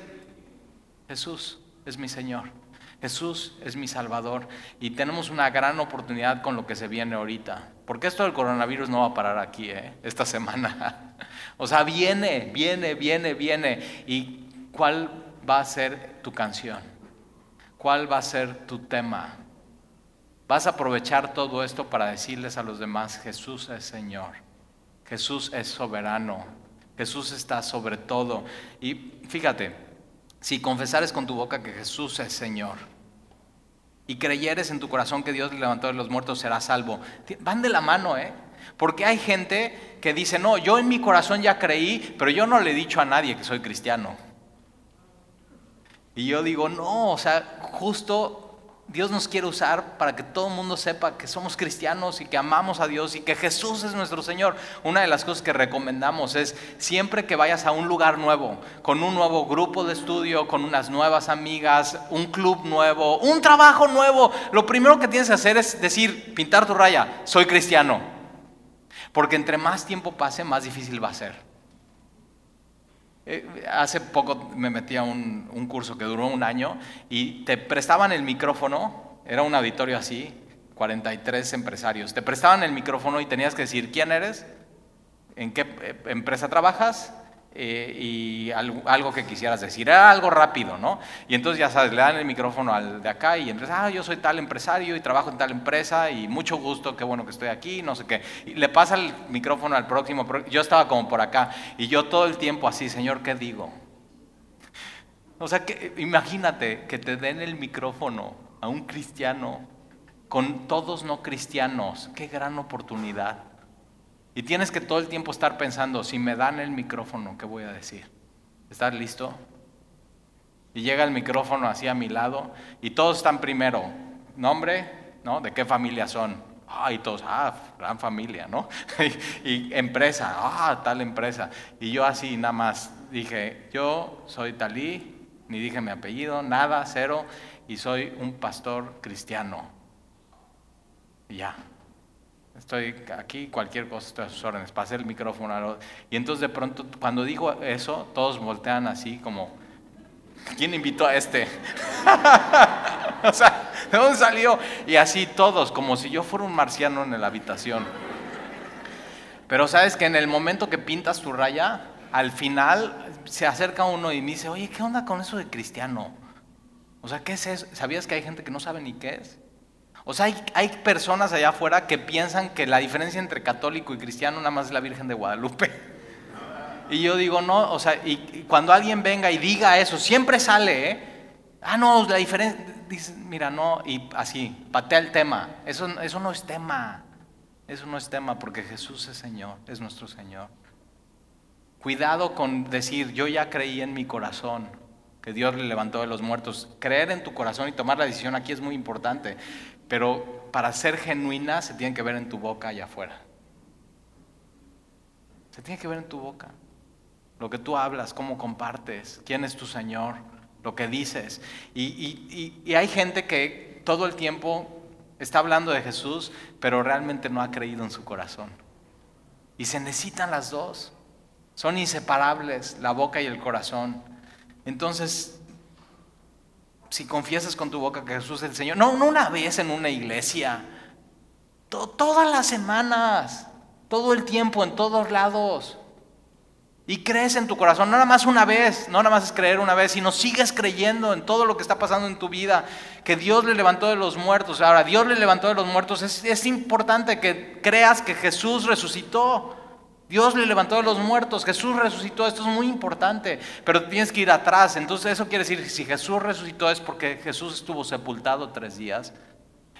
Jesús es mi Señor. Jesús es mi Salvador y tenemos una gran oportunidad con lo que se viene ahorita. Porque esto del coronavirus no va a parar aquí, ¿eh? esta semana. o sea, viene, viene, viene, viene. ¿Y cuál va a ser tu canción? ¿Cuál va a ser tu tema? Vas a aprovechar todo esto para decirles a los demás, Jesús es Señor, Jesús es soberano, Jesús está sobre todo. Y fíjate, si confesares con tu boca que Jesús es Señor y creyeres en tu corazón que Dios le levantó de los muertos, serás salvo. Van de la mano, ¿eh? Porque hay gente que dice, no, yo en mi corazón ya creí, pero yo no le he dicho a nadie que soy cristiano. Y yo digo, no, o sea, justo Dios nos quiere usar para que todo el mundo sepa que somos cristianos y que amamos a Dios y que Jesús es nuestro Señor. Una de las cosas que recomendamos es siempre que vayas a un lugar nuevo, con un nuevo grupo de estudio, con unas nuevas amigas, un club nuevo, un trabajo nuevo, lo primero que tienes que hacer es decir, pintar tu raya, soy cristiano. Porque entre más tiempo pase, más difícil va a ser. Eh, hace poco me metí a un, curso que duró un año y te prestaban el micrófono, era un auditorio así, 43 empresarios, te prestaban el micrófono y tenías que decir quién eres, en qué eh, empresa trabajas, eh, y algo, que quisieras decir. Era algo rápido, ¿no? Y entonces ya sabes, le dan el micrófono al de acá y entonces, ah, yo soy tal empresario y trabajo en tal empresa y mucho gusto, qué bueno que estoy aquí, no sé qué. Y le pasa el micrófono al próximo, yo estaba como por acá y yo todo el tiempo así, Señor, ¿qué digo? O sea, que, imagínate que te den el micrófono a un cristiano con todos no cristianos, qué gran oportunidad. Y tienes que todo el tiempo estar pensando, si me dan el micrófono, ¿qué voy a decir? ¿Estás listo? Y llega el micrófono así a mi lado y todos están primero, nombre, ¿no? ¿De qué familia son? Ah, y todos, ah, gran familia, ¿no? y, empresa, ah, tal empresa. Y yo así nada más dije, yo soy talí, ni dije mi apellido, nada, cero, y soy un pastor cristiano. Y ya, Estoy aquí, cualquier cosa, estoy a sus órdenes. Pasé el micrófono. Y entonces de pronto, cuando digo eso, todos voltean así como, ¿quién invitó a este? o sea, ¿de dónde salió? Y así todos, como si yo fuera un marciano en la habitación. Pero sabes que en el momento que pintas tu raya, al final se acerca uno y me dice, oye, ¿qué onda con eso de cristiano? O sea, ¿qué es eso? ¿Sabías que hay gente que no sabe ni qué es? O sea, hay, personas allá afuera que piensan que la diferencia entre católico y cristiano nada más es la Virgen de Guadalupe. Y yo digo, no, o sea, y, cuando alguien venga y diga eso, siempre sale, ¿eh? Ah, no, la diferencia, dice, mira, no, y así, patea el tema. Eso, eso no es tema, eso no es tema porque Jesús es Señor, es nuestro Señor. Cuidado con decir, yo ya creí en mi corazón que Dios le levantó de los muertos. Creer en tu corazón y tomar la decisión aquí es muy importante. Pero para ser genuina se tiene que ver en tu boca allá afuera. Se tiene que ver en tu boca. Lo que tú hablas, cómo compartes, quién es tu Señor, lo que dices. Y, y hay gente que todo el tiempo está hablando de Jesús, pero realmente no ha creído en su corazón. Y se necesitan las dos. Son inseparables, la boca y el corazón. Entonces, si confiesas con tu boca que Jesús es el Señor, no, no una vez en una iglesia, todas las semanas, todo el tiempo, en todos lados. Y crees en tu corazón, no nada más una vez, no nada más es creer una vez, sino sigues creyendo en todo lo que está pasando en tu vida, que Dios le levantó de los muertos. Ahora, Dios le levantó de los muertos, es, es importante que creas que Jesús resucitó. Dios le levantó a los muertos, Jesús resucitó, esto es muy importante, pero tienes que ir atrás. Entonces eso quiere decir, si Jesús resucitó es porque Jesús estuvo sepultado tres días.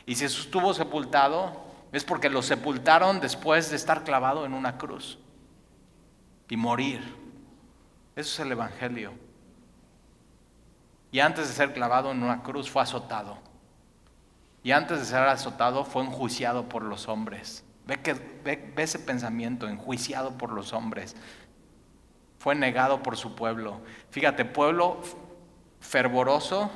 Y si Jesús estuvo sepultado es porque lo sepultaron después de estar clavado en una cruz y morir. Eso es el Evangelio. Y antes de ser clavado en una cruz fue azotado. Y antes de ser azotado fue enjuiciado por los hombres. Ve, que, ve, ese pensamiento, enjuiciado por los hombres. Fue negado por su pueblo. Fíjate, pueblo fervoroso,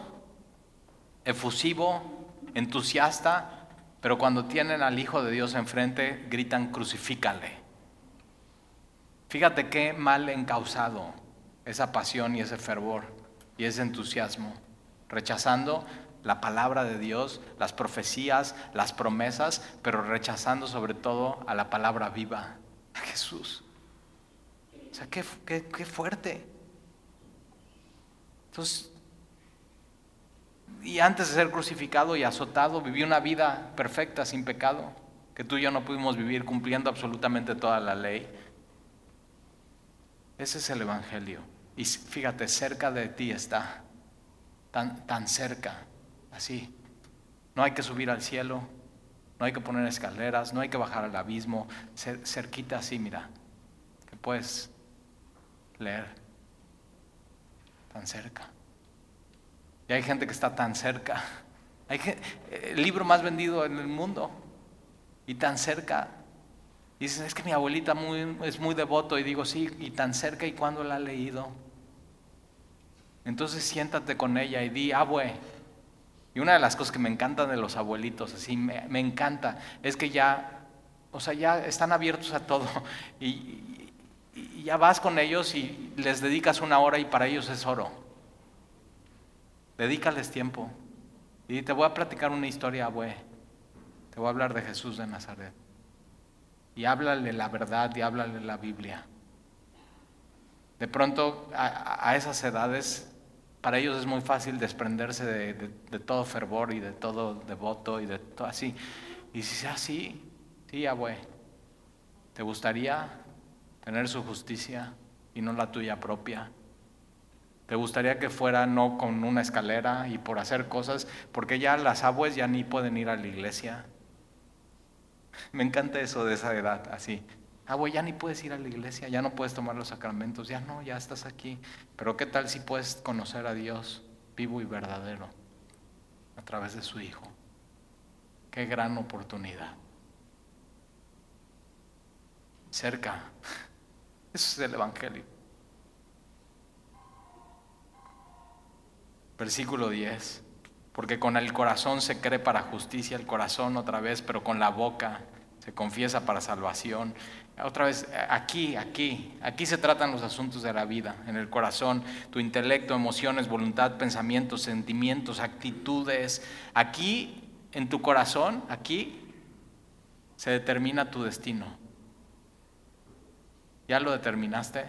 efusivo, entusiasta, pero cuando tienen al Hijo de Dios enfrente, gritan crucifícale. Fíjate qué mal encausado esa pasión y ese fervor y ese entusiasmo, rechazando la palabra de Dios, las profecías, las promesas, pero rechazando sobre todo a la palabra viva, a Jesús. O sea, qué, qué, fuerte. Entonces, y antes de ser crucificado y azotado, vivió una vida perfecta, sin pecado, que tú y yo no pudimos vivir cumpliendo absolutamente toda la ley. Ese es el Evangelio. Y fíjate, cerca de ti está, tan, tan cerca así. No hay que subir al cielo, no hay que poner escaleras, no hay que bajar al abismo, cerquita así, mira, que puedes leer tan cerca. Y hay gente que está tan cerca. Hay el libro más vendido en el mundo y tan cerca. Y dices, es que mi abuelita es muy devoto. Y digo, sí, y tan cerca y cuando la ha leído. Entonces siéntate con ella y di, abue, y una de las cosas que me encantan de los abuelitos, así me, encanta, es que ya, o sea, ya están abiertos a todo. Y, ya vas con ellos y les dedicas una hora y para ellos es oro. Dedícales tiempo. Y te voy a platicar una historia, abue. Te voy a hablar de Jesús de Nazaret. Y háblale la verdad y háblale la Biblia. De pronto, a esas edades, para ellos es muy fácil desprenderse de, todo fervor y de todo devoto y de todo así. Y si sea así, sí, abue, ¿te gustaría tener su justicia y no la tuya propia? ¿Te gustaría que fuera no con una escalera y por hacer cosas? Porque ya las abues ya ni pueden ir a la iglesia. Me encanta eso de esa edad, así. Ah, ya ni puedes ir a la iglesia, ya no puedes tomar los sacramentos, ya no, ya estás aquí. Pero ¿qué tal si puedes conocer a Dios vivo y verdadero a través de su Hijo? Qué gran oportunidad. Cerca. Eso es el Evangelio. Versículo 10. Porque con el corazón se cree para justicia, el corazón otra vez, pero con la boca se confiesa para salvación. Otra vez, aquí, aquí, aquí se tratan los asuntos de la vida, en el corazón, tu intelecto, emociones, voluntad, pensamientos, sentimientos, actitudes. Aquí, en tu corazón, aquí, se determina tu destino. ¿Ya lo determinaste?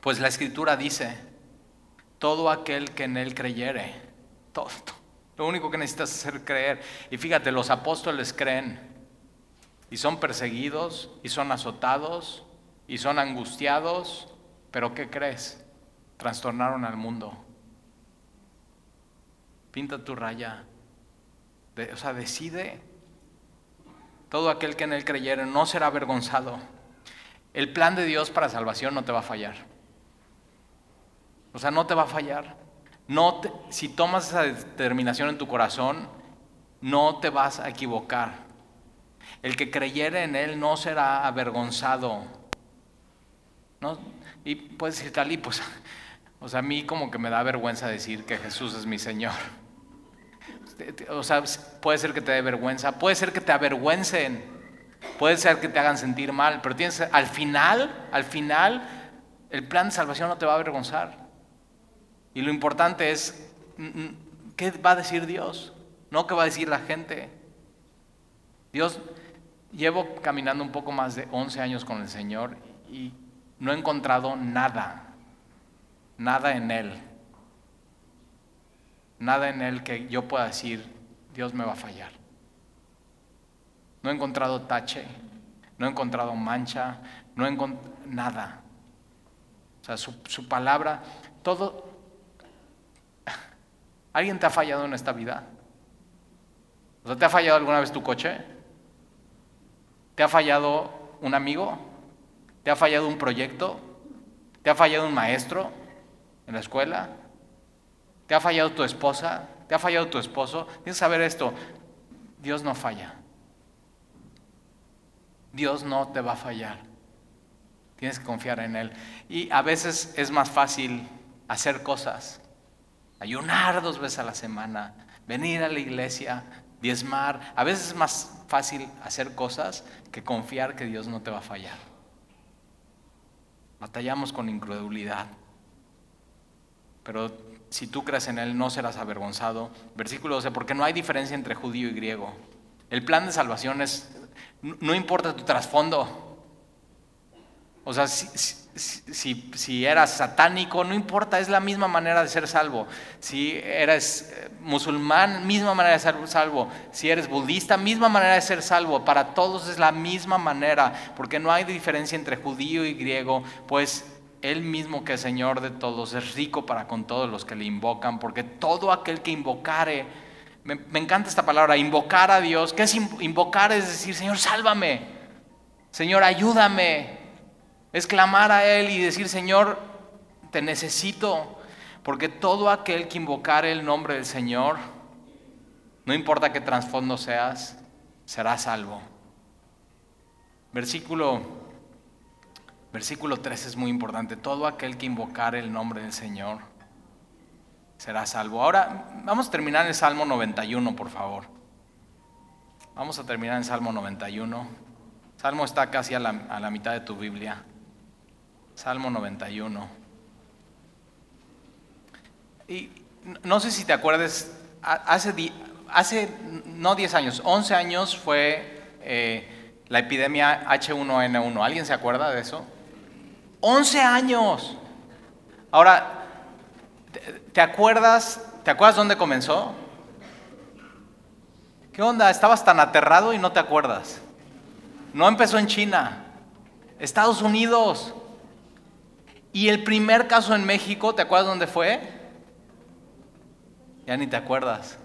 Pues la escritura dice, todo aquel que en él creyere, todo, lo único que necesitas es hacer creer. Y fíjate, los apóstoles creen y son perseguidos y son azotados y son angustiados, pero ¿qué crees? Trastornaron al mundo. Pinta tu raya. o sea, decide. Todo aquel que en él creyere no será avergonzado. El plan de Dios para salvación no te va a fallar. O sea, no te va a fallar. No si tomas esa determinación en tu corazón, no te vas a equivocar. El que creyere en Él no será avergonzado. ¿No? Y puedes decir, Cali, pues, o sea, a mí como que me da vergüenza decir que Jesús es mi Señor. O sea, puede ser que te dé vergüenza, puede ser que te avergüencen, puede ser que te hagan sentir mal, pero tienes, al final, al final, el plan de salvación no te va a avergonzar. Y lo importante es, ¿qué va a decir Dios? No qué va a decir la gente. Dios, Llevo caminando un poco más de 11 años con el Señor y no he encontrado nada, nada en Él, nada en Él que yo pueda decir, Dios me va a fallar. No he encontrado tache, no he encontrado mancha, no he encontrado nada. O sea, su, palabra, todo... ¿Alguien te ha fallado en esta vida? O sea, ¿te ha fallado alguna vez tu coche? ¿Te ha fallado un amigo? ¿Te ha fallado un proyecto? ¿Te ha fallado un maestro en la escuela? ¿Te ha fallado tu esposa? ¿Te ha fallado tu esposo? Tienes que saber esto. Dios no falla. Dios no te va a fallar. Tienes que confiar en Él. Y a veces es más fácil hacer cosas. Ayunar dos veces a la semana. Venir a la iglesia. Diezmar. A veces es más fácil hacer cosas que confiar que Dios no te va a fallar. Batallamos con incredulidad. Pero si tú crees en Él no serás avergonzado. Versículo 12, porque no hay diferencia entre judío y griego. El plan de salvación es, no importa tu trasfondo. O sea, si, si, eras satánico, no importa, es la misma manera de ser salvo. Si eres eh, musulmán, misma manera de ser salvo. Si eres budista, misma manera de ser salvo. Para todos es la misma manera, porque no hay diferencia entre judío y griego, pues él mismo que es Señor de todos es rico para con todos los que le invocan, porque todo aquel que invocare, me, me encanta esta palabra, invocar a Dios. ¿Qué es invocar? Es decir, Señor, sálvame. Señor, ayúdame es clamar a Él y decir, Señor, te necesito, porque todo aquel que invocare el nombre del Señor, no importa qué trasfondo seas, será salvo. Versículo, versículo 3 es muy importante. Todo aquel que invocare el nombre del Señor será salvo. Ahora vamos a terminar el Salmo 91, por favor. Vamos a terminar en Salmo 91. Salmo está casi a la, a la mitad de tu Biblia. Salmo 91. Y no sé si te acuerdas, hace, hace no 10 años, 11 años fue eh, la epidemia H1N1. ¿Alguien se acuerda de eso? 11 años. Ahora, ¿te acuerdas, ¿te acuerdas dónde comenzó? ¿Qué onda? Estabas tan aterrado y no te acuerdas. No empezó en China, Estados Unidos. Y el primer caso en México, ¿te acuerdas dónde fue? Ya ni te acuerdas.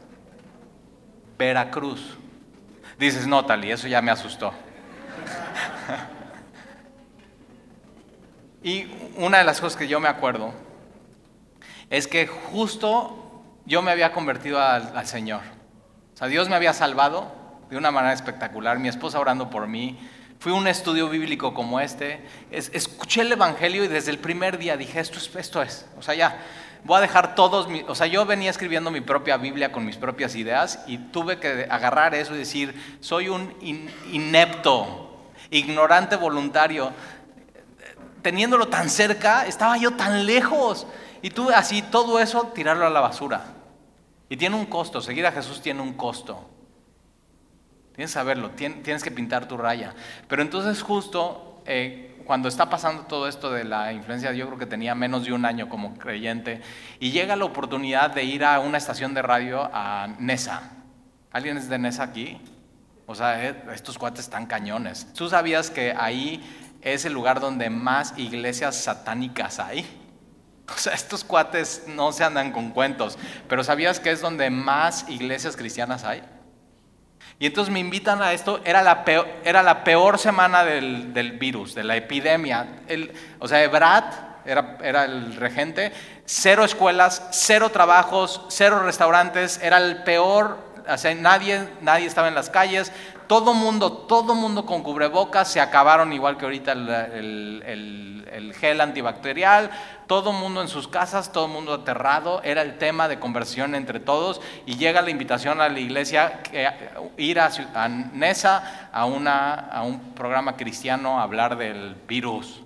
Veracruz. Dices, no, Tali, eso ya me asustó. y una de las cosas que yo me acuerdo es que justo yo me había convertido al, al Señor. O sea, Dios me había salvado de una manera espectacular, mi esposa orando por mí, Fui a un estudio bíblico como este, escuché el Evangelio y desde el primer día dije, esto es, esto es, o sea, ya, voy a dejar todos, o sea, yo venía escribiendo mi propia Biblia con mis propias ideas y tuve que agarrar eso y decir, soy un inepto, ignorante voluntario, teniéndolo tan cerca, estaba yo tan lejos y tuve así todo eso tirarlo a la basura. Y tiene un costo, seguir a Jesús tiene un costo. Tienes que saberlo, tienes que pintar tu raya. Pero entonces justo eh, cuando está pasando todo esto de la influencia, yo creo que tenía menos de un año como creyente, y llega la oportunidad de ir a una estación de radio a Nesa. ¿Alguien es de Nesa aquí? O sea, eh, estos cuates están cañones. ¿Tú sabías que ahí es el lugar donde más iglesias satánicas hay? O sea, estos cuates no se andan con cuentos, pero ¿sabías que es donde más iglesias cristianas hay? Y entonces me invitan a esto, era la peor, era la semana del, virus, de la epidemia. O sea, Brad era, el regente, cero escuelas, cero trabajos, cero restaurantes, era el peor, nadie estaba en las calles, todo mundo, todo mundo con cubrebocas, se acabaron igual que ahorita el, el, el, gel antibacterial, todo mundo en sus casas, todo mundo aterrado, era el tema de conversión entre todos y llega la invitación a la iglesia que, ir a, a Nesa a, una, a un programa cristiano a hablar del virus.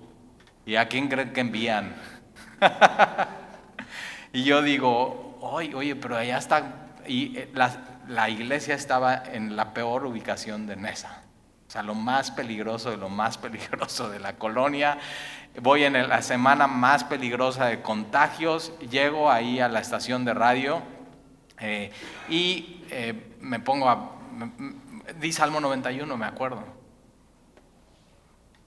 ¿Y a quién creen que envían? y yo digo, oye, oye, pero allá está, y eh, las, la iglesia estaba en la peor ubicación de Nesa. O sea, lo más peligroso de lo más peligroso de la colonia. Voy en la semana más peligrosa de contagios, llego ahí a la estación de radio eh, y eh, me pongo a... di Salmo 91, me acuerdo.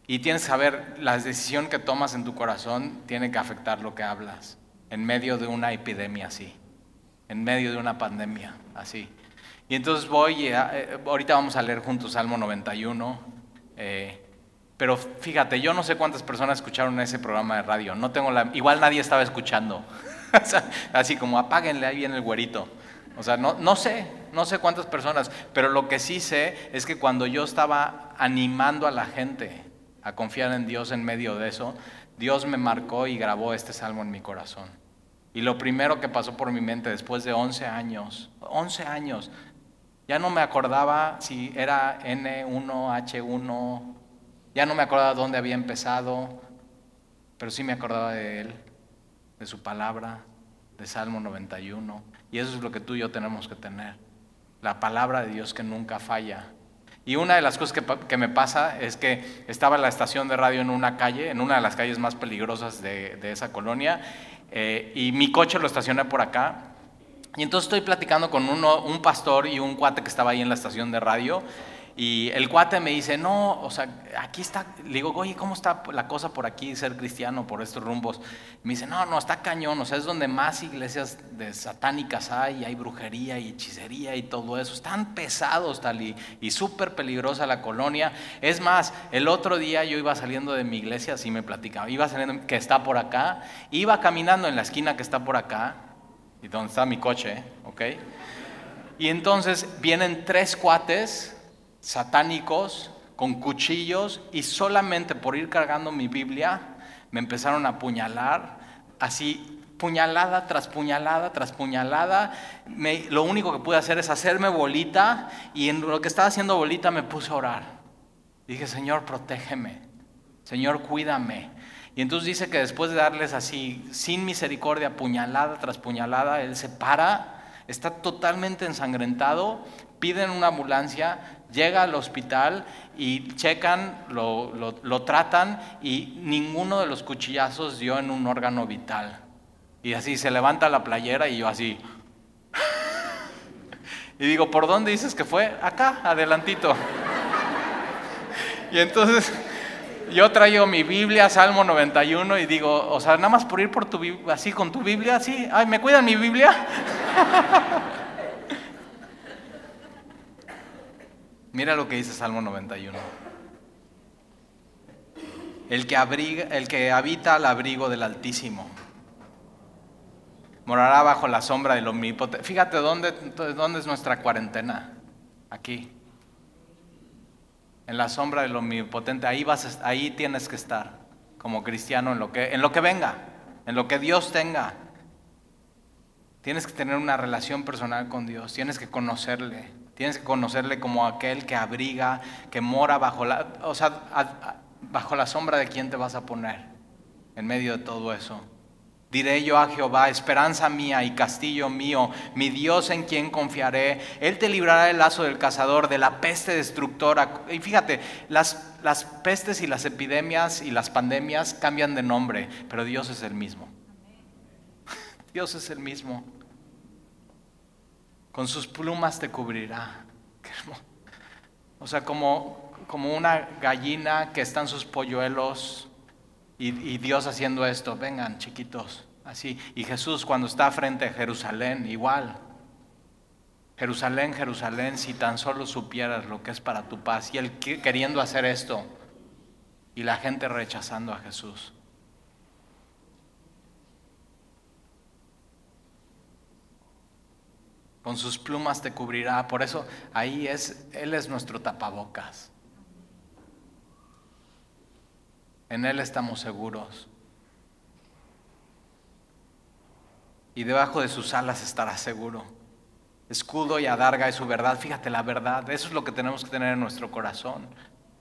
Y tienes que saber, la decisión que tomas en tu corazón tiene que afectar lo que hablas, en medio de una epidemia así, en medio de una pandemia así. Y entonces voy, eh, ahorita vamos a leer juntos Salmo 91, eh, pero fíjate, yo no sé cuántas personas escucharon ese programa de radio, no tengo la, igual nadie estaba escuchando, así como apáguenle ahí viene el güerito. O sea, no, no sé, no sé cuántas personas, pero lo que sí sé es que cuando yo estaba animando a la gente, a confiar en Dios en medio de eso, Dios me marcó y grabó este salmo en mi corazón. Y lo primero que pasó por mi mente después de 11 años, 11 años, ya no me acordaba si era N1, H1, ya no me acordaba dónde había empezado, pero sí me acordaba de Él, de su palabra, de Salmo 91. Y eso es lo que tú y yo tenemos que tener, la palabra de Dios que nunca falla. Y una de las cosas que, me pasa es que estaba en la estación de radio en una calle, en una de las calles más peligrosas de, esa colonia, eh, y mi coche lo estacioné por acá. Y entonces estoy platicando con uno, un pastor y un cuate que estaba ahí en la estación de radio. Y el cuate me dice, no, o sea, aquí está, le digo, oye, ¿cómo está la cosa por aquí, ser cristiano, por estos rumbos? me dice, no, no, está cañón, o sea, es donde más iglesias de satánicas hay, hay brujería y hechicería y todo eso. Están pesados tal y, y súper peligrosa la colonia. Es más, el otro día yo iba saliendo de mi iglesia, así me platicaba, iba saliendo, que está por acá, iba caminando en la esquina que está por acá, y donde está mi coche, ¿ok? Y entonces vienen tres cuates satánicos con cuchillos y solamente por ir cargando mi Biblia me empezaron a apuñalar, así puñalada tras puñalada tras puñalada. lo único que pude hacer es hacerme bolita y en lo que estaba haciendo bolita me puse a orar. Dije, Señor, protégeme. Señor, cuídame. Y entonces dice que después de darles así, sin misericordia, puñalada tras puñalada, Él se para, está totalmente ensangrentado, piden una ambulancia, llega al hospital y checan, lo, tratan y ninguno de los cuchillazos dio en un órgano vital. Y así se levanta la playera y yo así. Y digo, ¿por dónde dices que fue? Acá, adelantito. Y entonces yo traigo mi Biblia, Salmo 91, y digo, o sea, nada más por ir por tu así con tu Biblia, así, ay, ¿me cuidan mi Biblia? Mira lo que dice Salmo 91. El que, abriga, el que habita al abrigo del Altísimo morará bajo la sombra del Omnipotente. Fíjate dónde, dónde es nuestra cuarentena. Aquí. En la sombra del Omnipotente. Ahí, vas, ahí tienes que estar como cristiano en lo, que, en lo que venga, en lo que Dios tenga. Tienes que tener una relación personal con Dios, tienes que conocerle. Tienes que conocerle como aquel que abriga, que mora bajo la, o sea, bajo la sombra de quien te vas a poner en medio de todo eso. Diré yo a Jehová, esperanza mía y castillo mío, mi Dios en quien confiaré. Él te librará del lazo del cazador, de la peste destructora. Y fíjate, las, las pestes y las epidemias y las pandemias cambian de nombre, pero Dios es el mismo. Dios es el mismo con sus plumas te cubrirá. O sea, como, como una gallina que están sus polluelos y, Dios haciendo esto, vengan chiquitos, así. Y Jesús cuando está frente a Jerusalén, igual. Jerusalén, Jerusalén, si tan solo supieras lo que es para tu paz. Y él queriendo hacer esto y la gente rechazando a Jesús. con sus plumas te cubrirá. Por eso ahí es, Él es nuestro tapabocas. En Él estamos seguros. Y debajo de sus alas estará seguro. Escudo y adarga es su verdad. Fíjate la verdad. Eso es lo que tenemos que tener en nuestro corazón.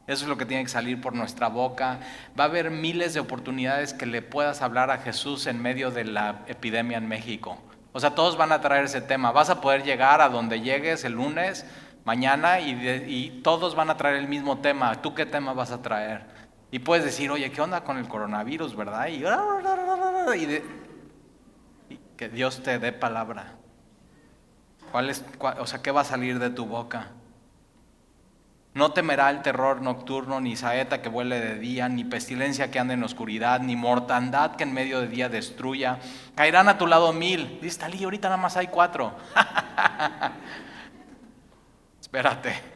Eso es lo que tiene que salir por nuestra boca. Va a haber miles de oportunidades que le puedas hablar a Jesús en medio de la epidemia en México. O sea, todos van a traer ese tema. Vas a poder llegar a donde llegues el lunes, mañana, y, todos van a traer el mismo tema. ¿Tú qué tema vas a traer? Y puedes decir, oye, ¿qué onda con el coronavirus, verdad? Y, que Dios te dé palabra. ¿Cuál es, o sea, ¿qué va a salir de tu boca? No temerá el terror nocturno, ni saeta que vuele de día, ni pestilencia que ande en oscuridad, ni mortandad que en medio de día destruya. Caerán a tu lado mil. Dice Talí, ahorita nada más hay cuatro. Espérate.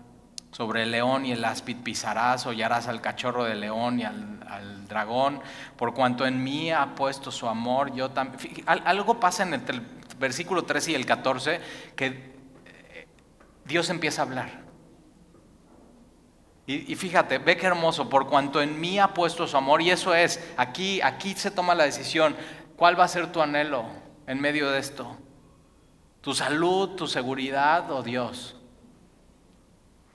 Sobre el león y el áspid pisarás, hollarás al cachorro del león y al, al dragón, por cuanto en mí ha puesto su amor. Yo también. Algo pasa en el versículo 13 y el 14 que Dios empieza a hablar. Y, fíjate, ve qué hermoso, por cuanto en mí ha puesto su amor, y eso es, aquí, aquí se toma la decisión, ¿cuál va a ser tu anhelo en medio de esto? ¿Tu salud, tu seguridad o Dios?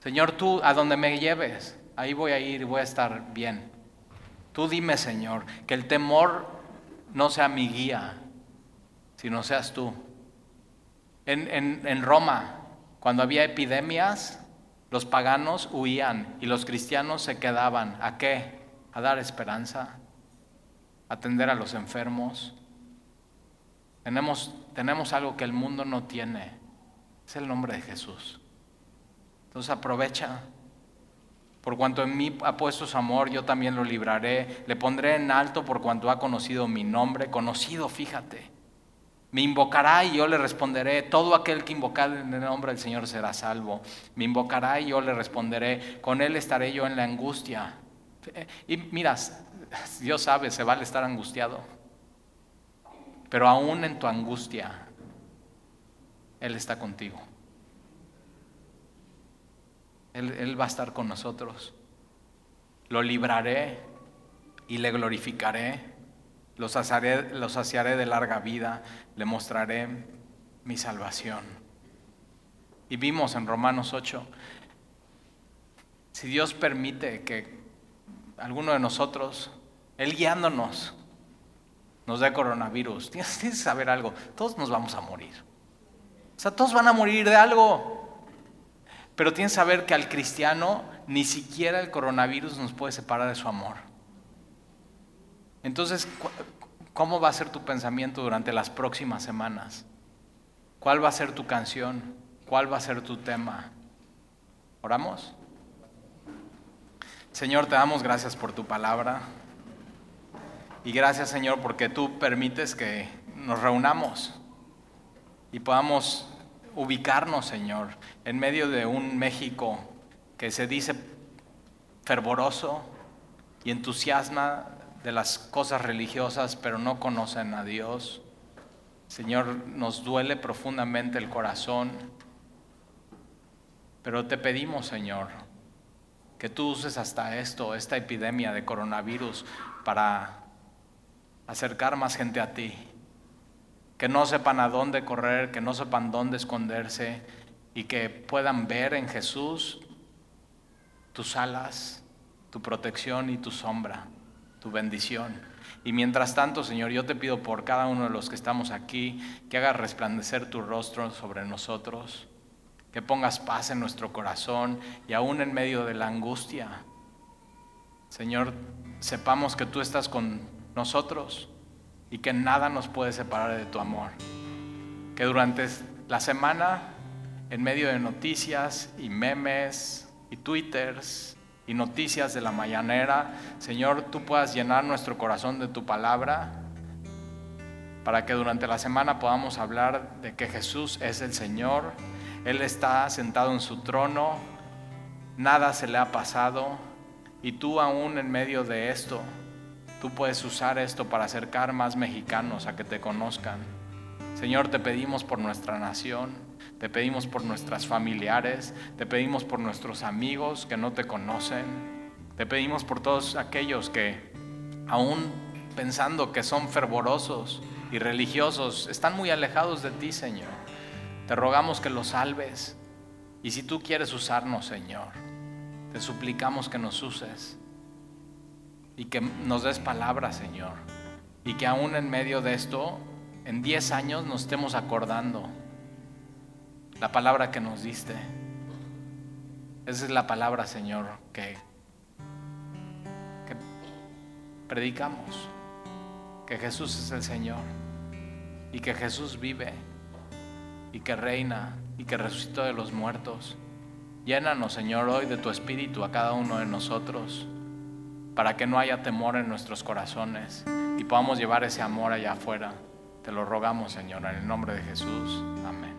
Señor, tú a donde me lleves, ahí voy a ir y voy a estar bien. Tú dime, Señor, que el temor no sea mi guía, sino seas tú. En, en, en Roma, cuando había epidemias, los paganos huían y los cristianos se quedaban. ¿A qué? A dar esperanza, a atender a los enfermos. Tenemos, tenemos algo que el mundo no tiene. Es el nombre de Jesús. Entonces aprovecha. Por cuanto en mí ha puesto su amor, yo también lo libraré. Le pondré en alto por cuanto ha conocido mi nombre. Conocido, fíjate. Me invocará y yo le responderé. Todo aquel que invocar en el nombre del Señor será salvo. Me invocará y yo le responderé. Con él estaré yo en la angustia. Y miras, Dios sabe, se vale estar angustiado. Pero aún en tu angustia, Él está contigo. Él, va a estar con nosotros. Lo libraré y le glorificaré los saciaré, de larga vida, le mostraré mi salvación. Y vimos en Romanos 8, si Dios permite que alguno de nosotros, Él guiándonos, nos dé coronavirus, tienes, que saber algo, todos nos vamos a morir. O sea, todos van a morir de algo. Pero tienes que saber que al cristiano ni siquiera el coronavirus nos puede separar de su amor. Entonces, ¿cómo va a ser tu pensamiento durante las próximas semanas? ¿Cuál va a ser tu canción? ¿Cuál va a ser tu tema? ¿Oramos? Señor, te damos gracias por tu palabra. Y gracias, Señor, porque tú permites que nos reunamos y podamos ubicarnos, Señor, en medio de un México que se dice fervoroso y entusiasma de las cosas religiosas, pero no conocen a Dios. Señor, nos duele profundamente el corazón, pero te pedimos, Señor, que tú uses hasta esto, esta epidemia de coronavirus, para acercar más gente a ti. Que no sepan a dónde correr, que no sepan dónde esconderse y que puedan ver en Jesús tus alas, tu protección y tu sombra tu bendición. Y mientras tanto, Señor, yo te pido por cada uno de los que estamos aquí, que hagas resplandecer tu rostro sobre nosotros, que pongas paz en nuestro corazón y aún en medio de la angustia. Señor, sepamos que tú estás con nosotros y que nada nos puede separar de tu amor. Que durante la semana, en medio de noticias y memes y twitters, y noticias de la mañanera. Señor, tú puedas llenar nuestro corazón de tu palabra para que durante la semana podamos hablar de que Jesús es el Señor. Él está sentado en su trono, nada se le ha pasado y tú aún en medio de esto, tú puedes usar esto para acercar más mexicanos a que te conozcan. Señor, te pedimos por nuestra nación. Te pedimos por nuestras familiares, te pedimos por nuestros amigos que no te conocen, te pedimos por todos aquellos que aún pensando que son fervorosos y religiosos, están muy alejados de ti, Señor. Te rogamos que los salves. Y si tú quieres usarnos, Señor, te suplicamos que nos uses. Y que nos des palabras, Señor. Y que aún en medio de esto, en 10 años nos estemos acordando la palabra que nos diste. Esa es la palabra, Señor, que, que predicamos. Que Jesús es el Señor y que Jesús vive y que reina y que resucitó de los muertos. Llénanos, Señor, hoy de tu espíritu a cada uno de nosotros, para que no haya temor en nuestros corazones y podamos llevar ese amor allá afuera. Te lo rogamos, Señor, en el nombre de Jesús. Amén.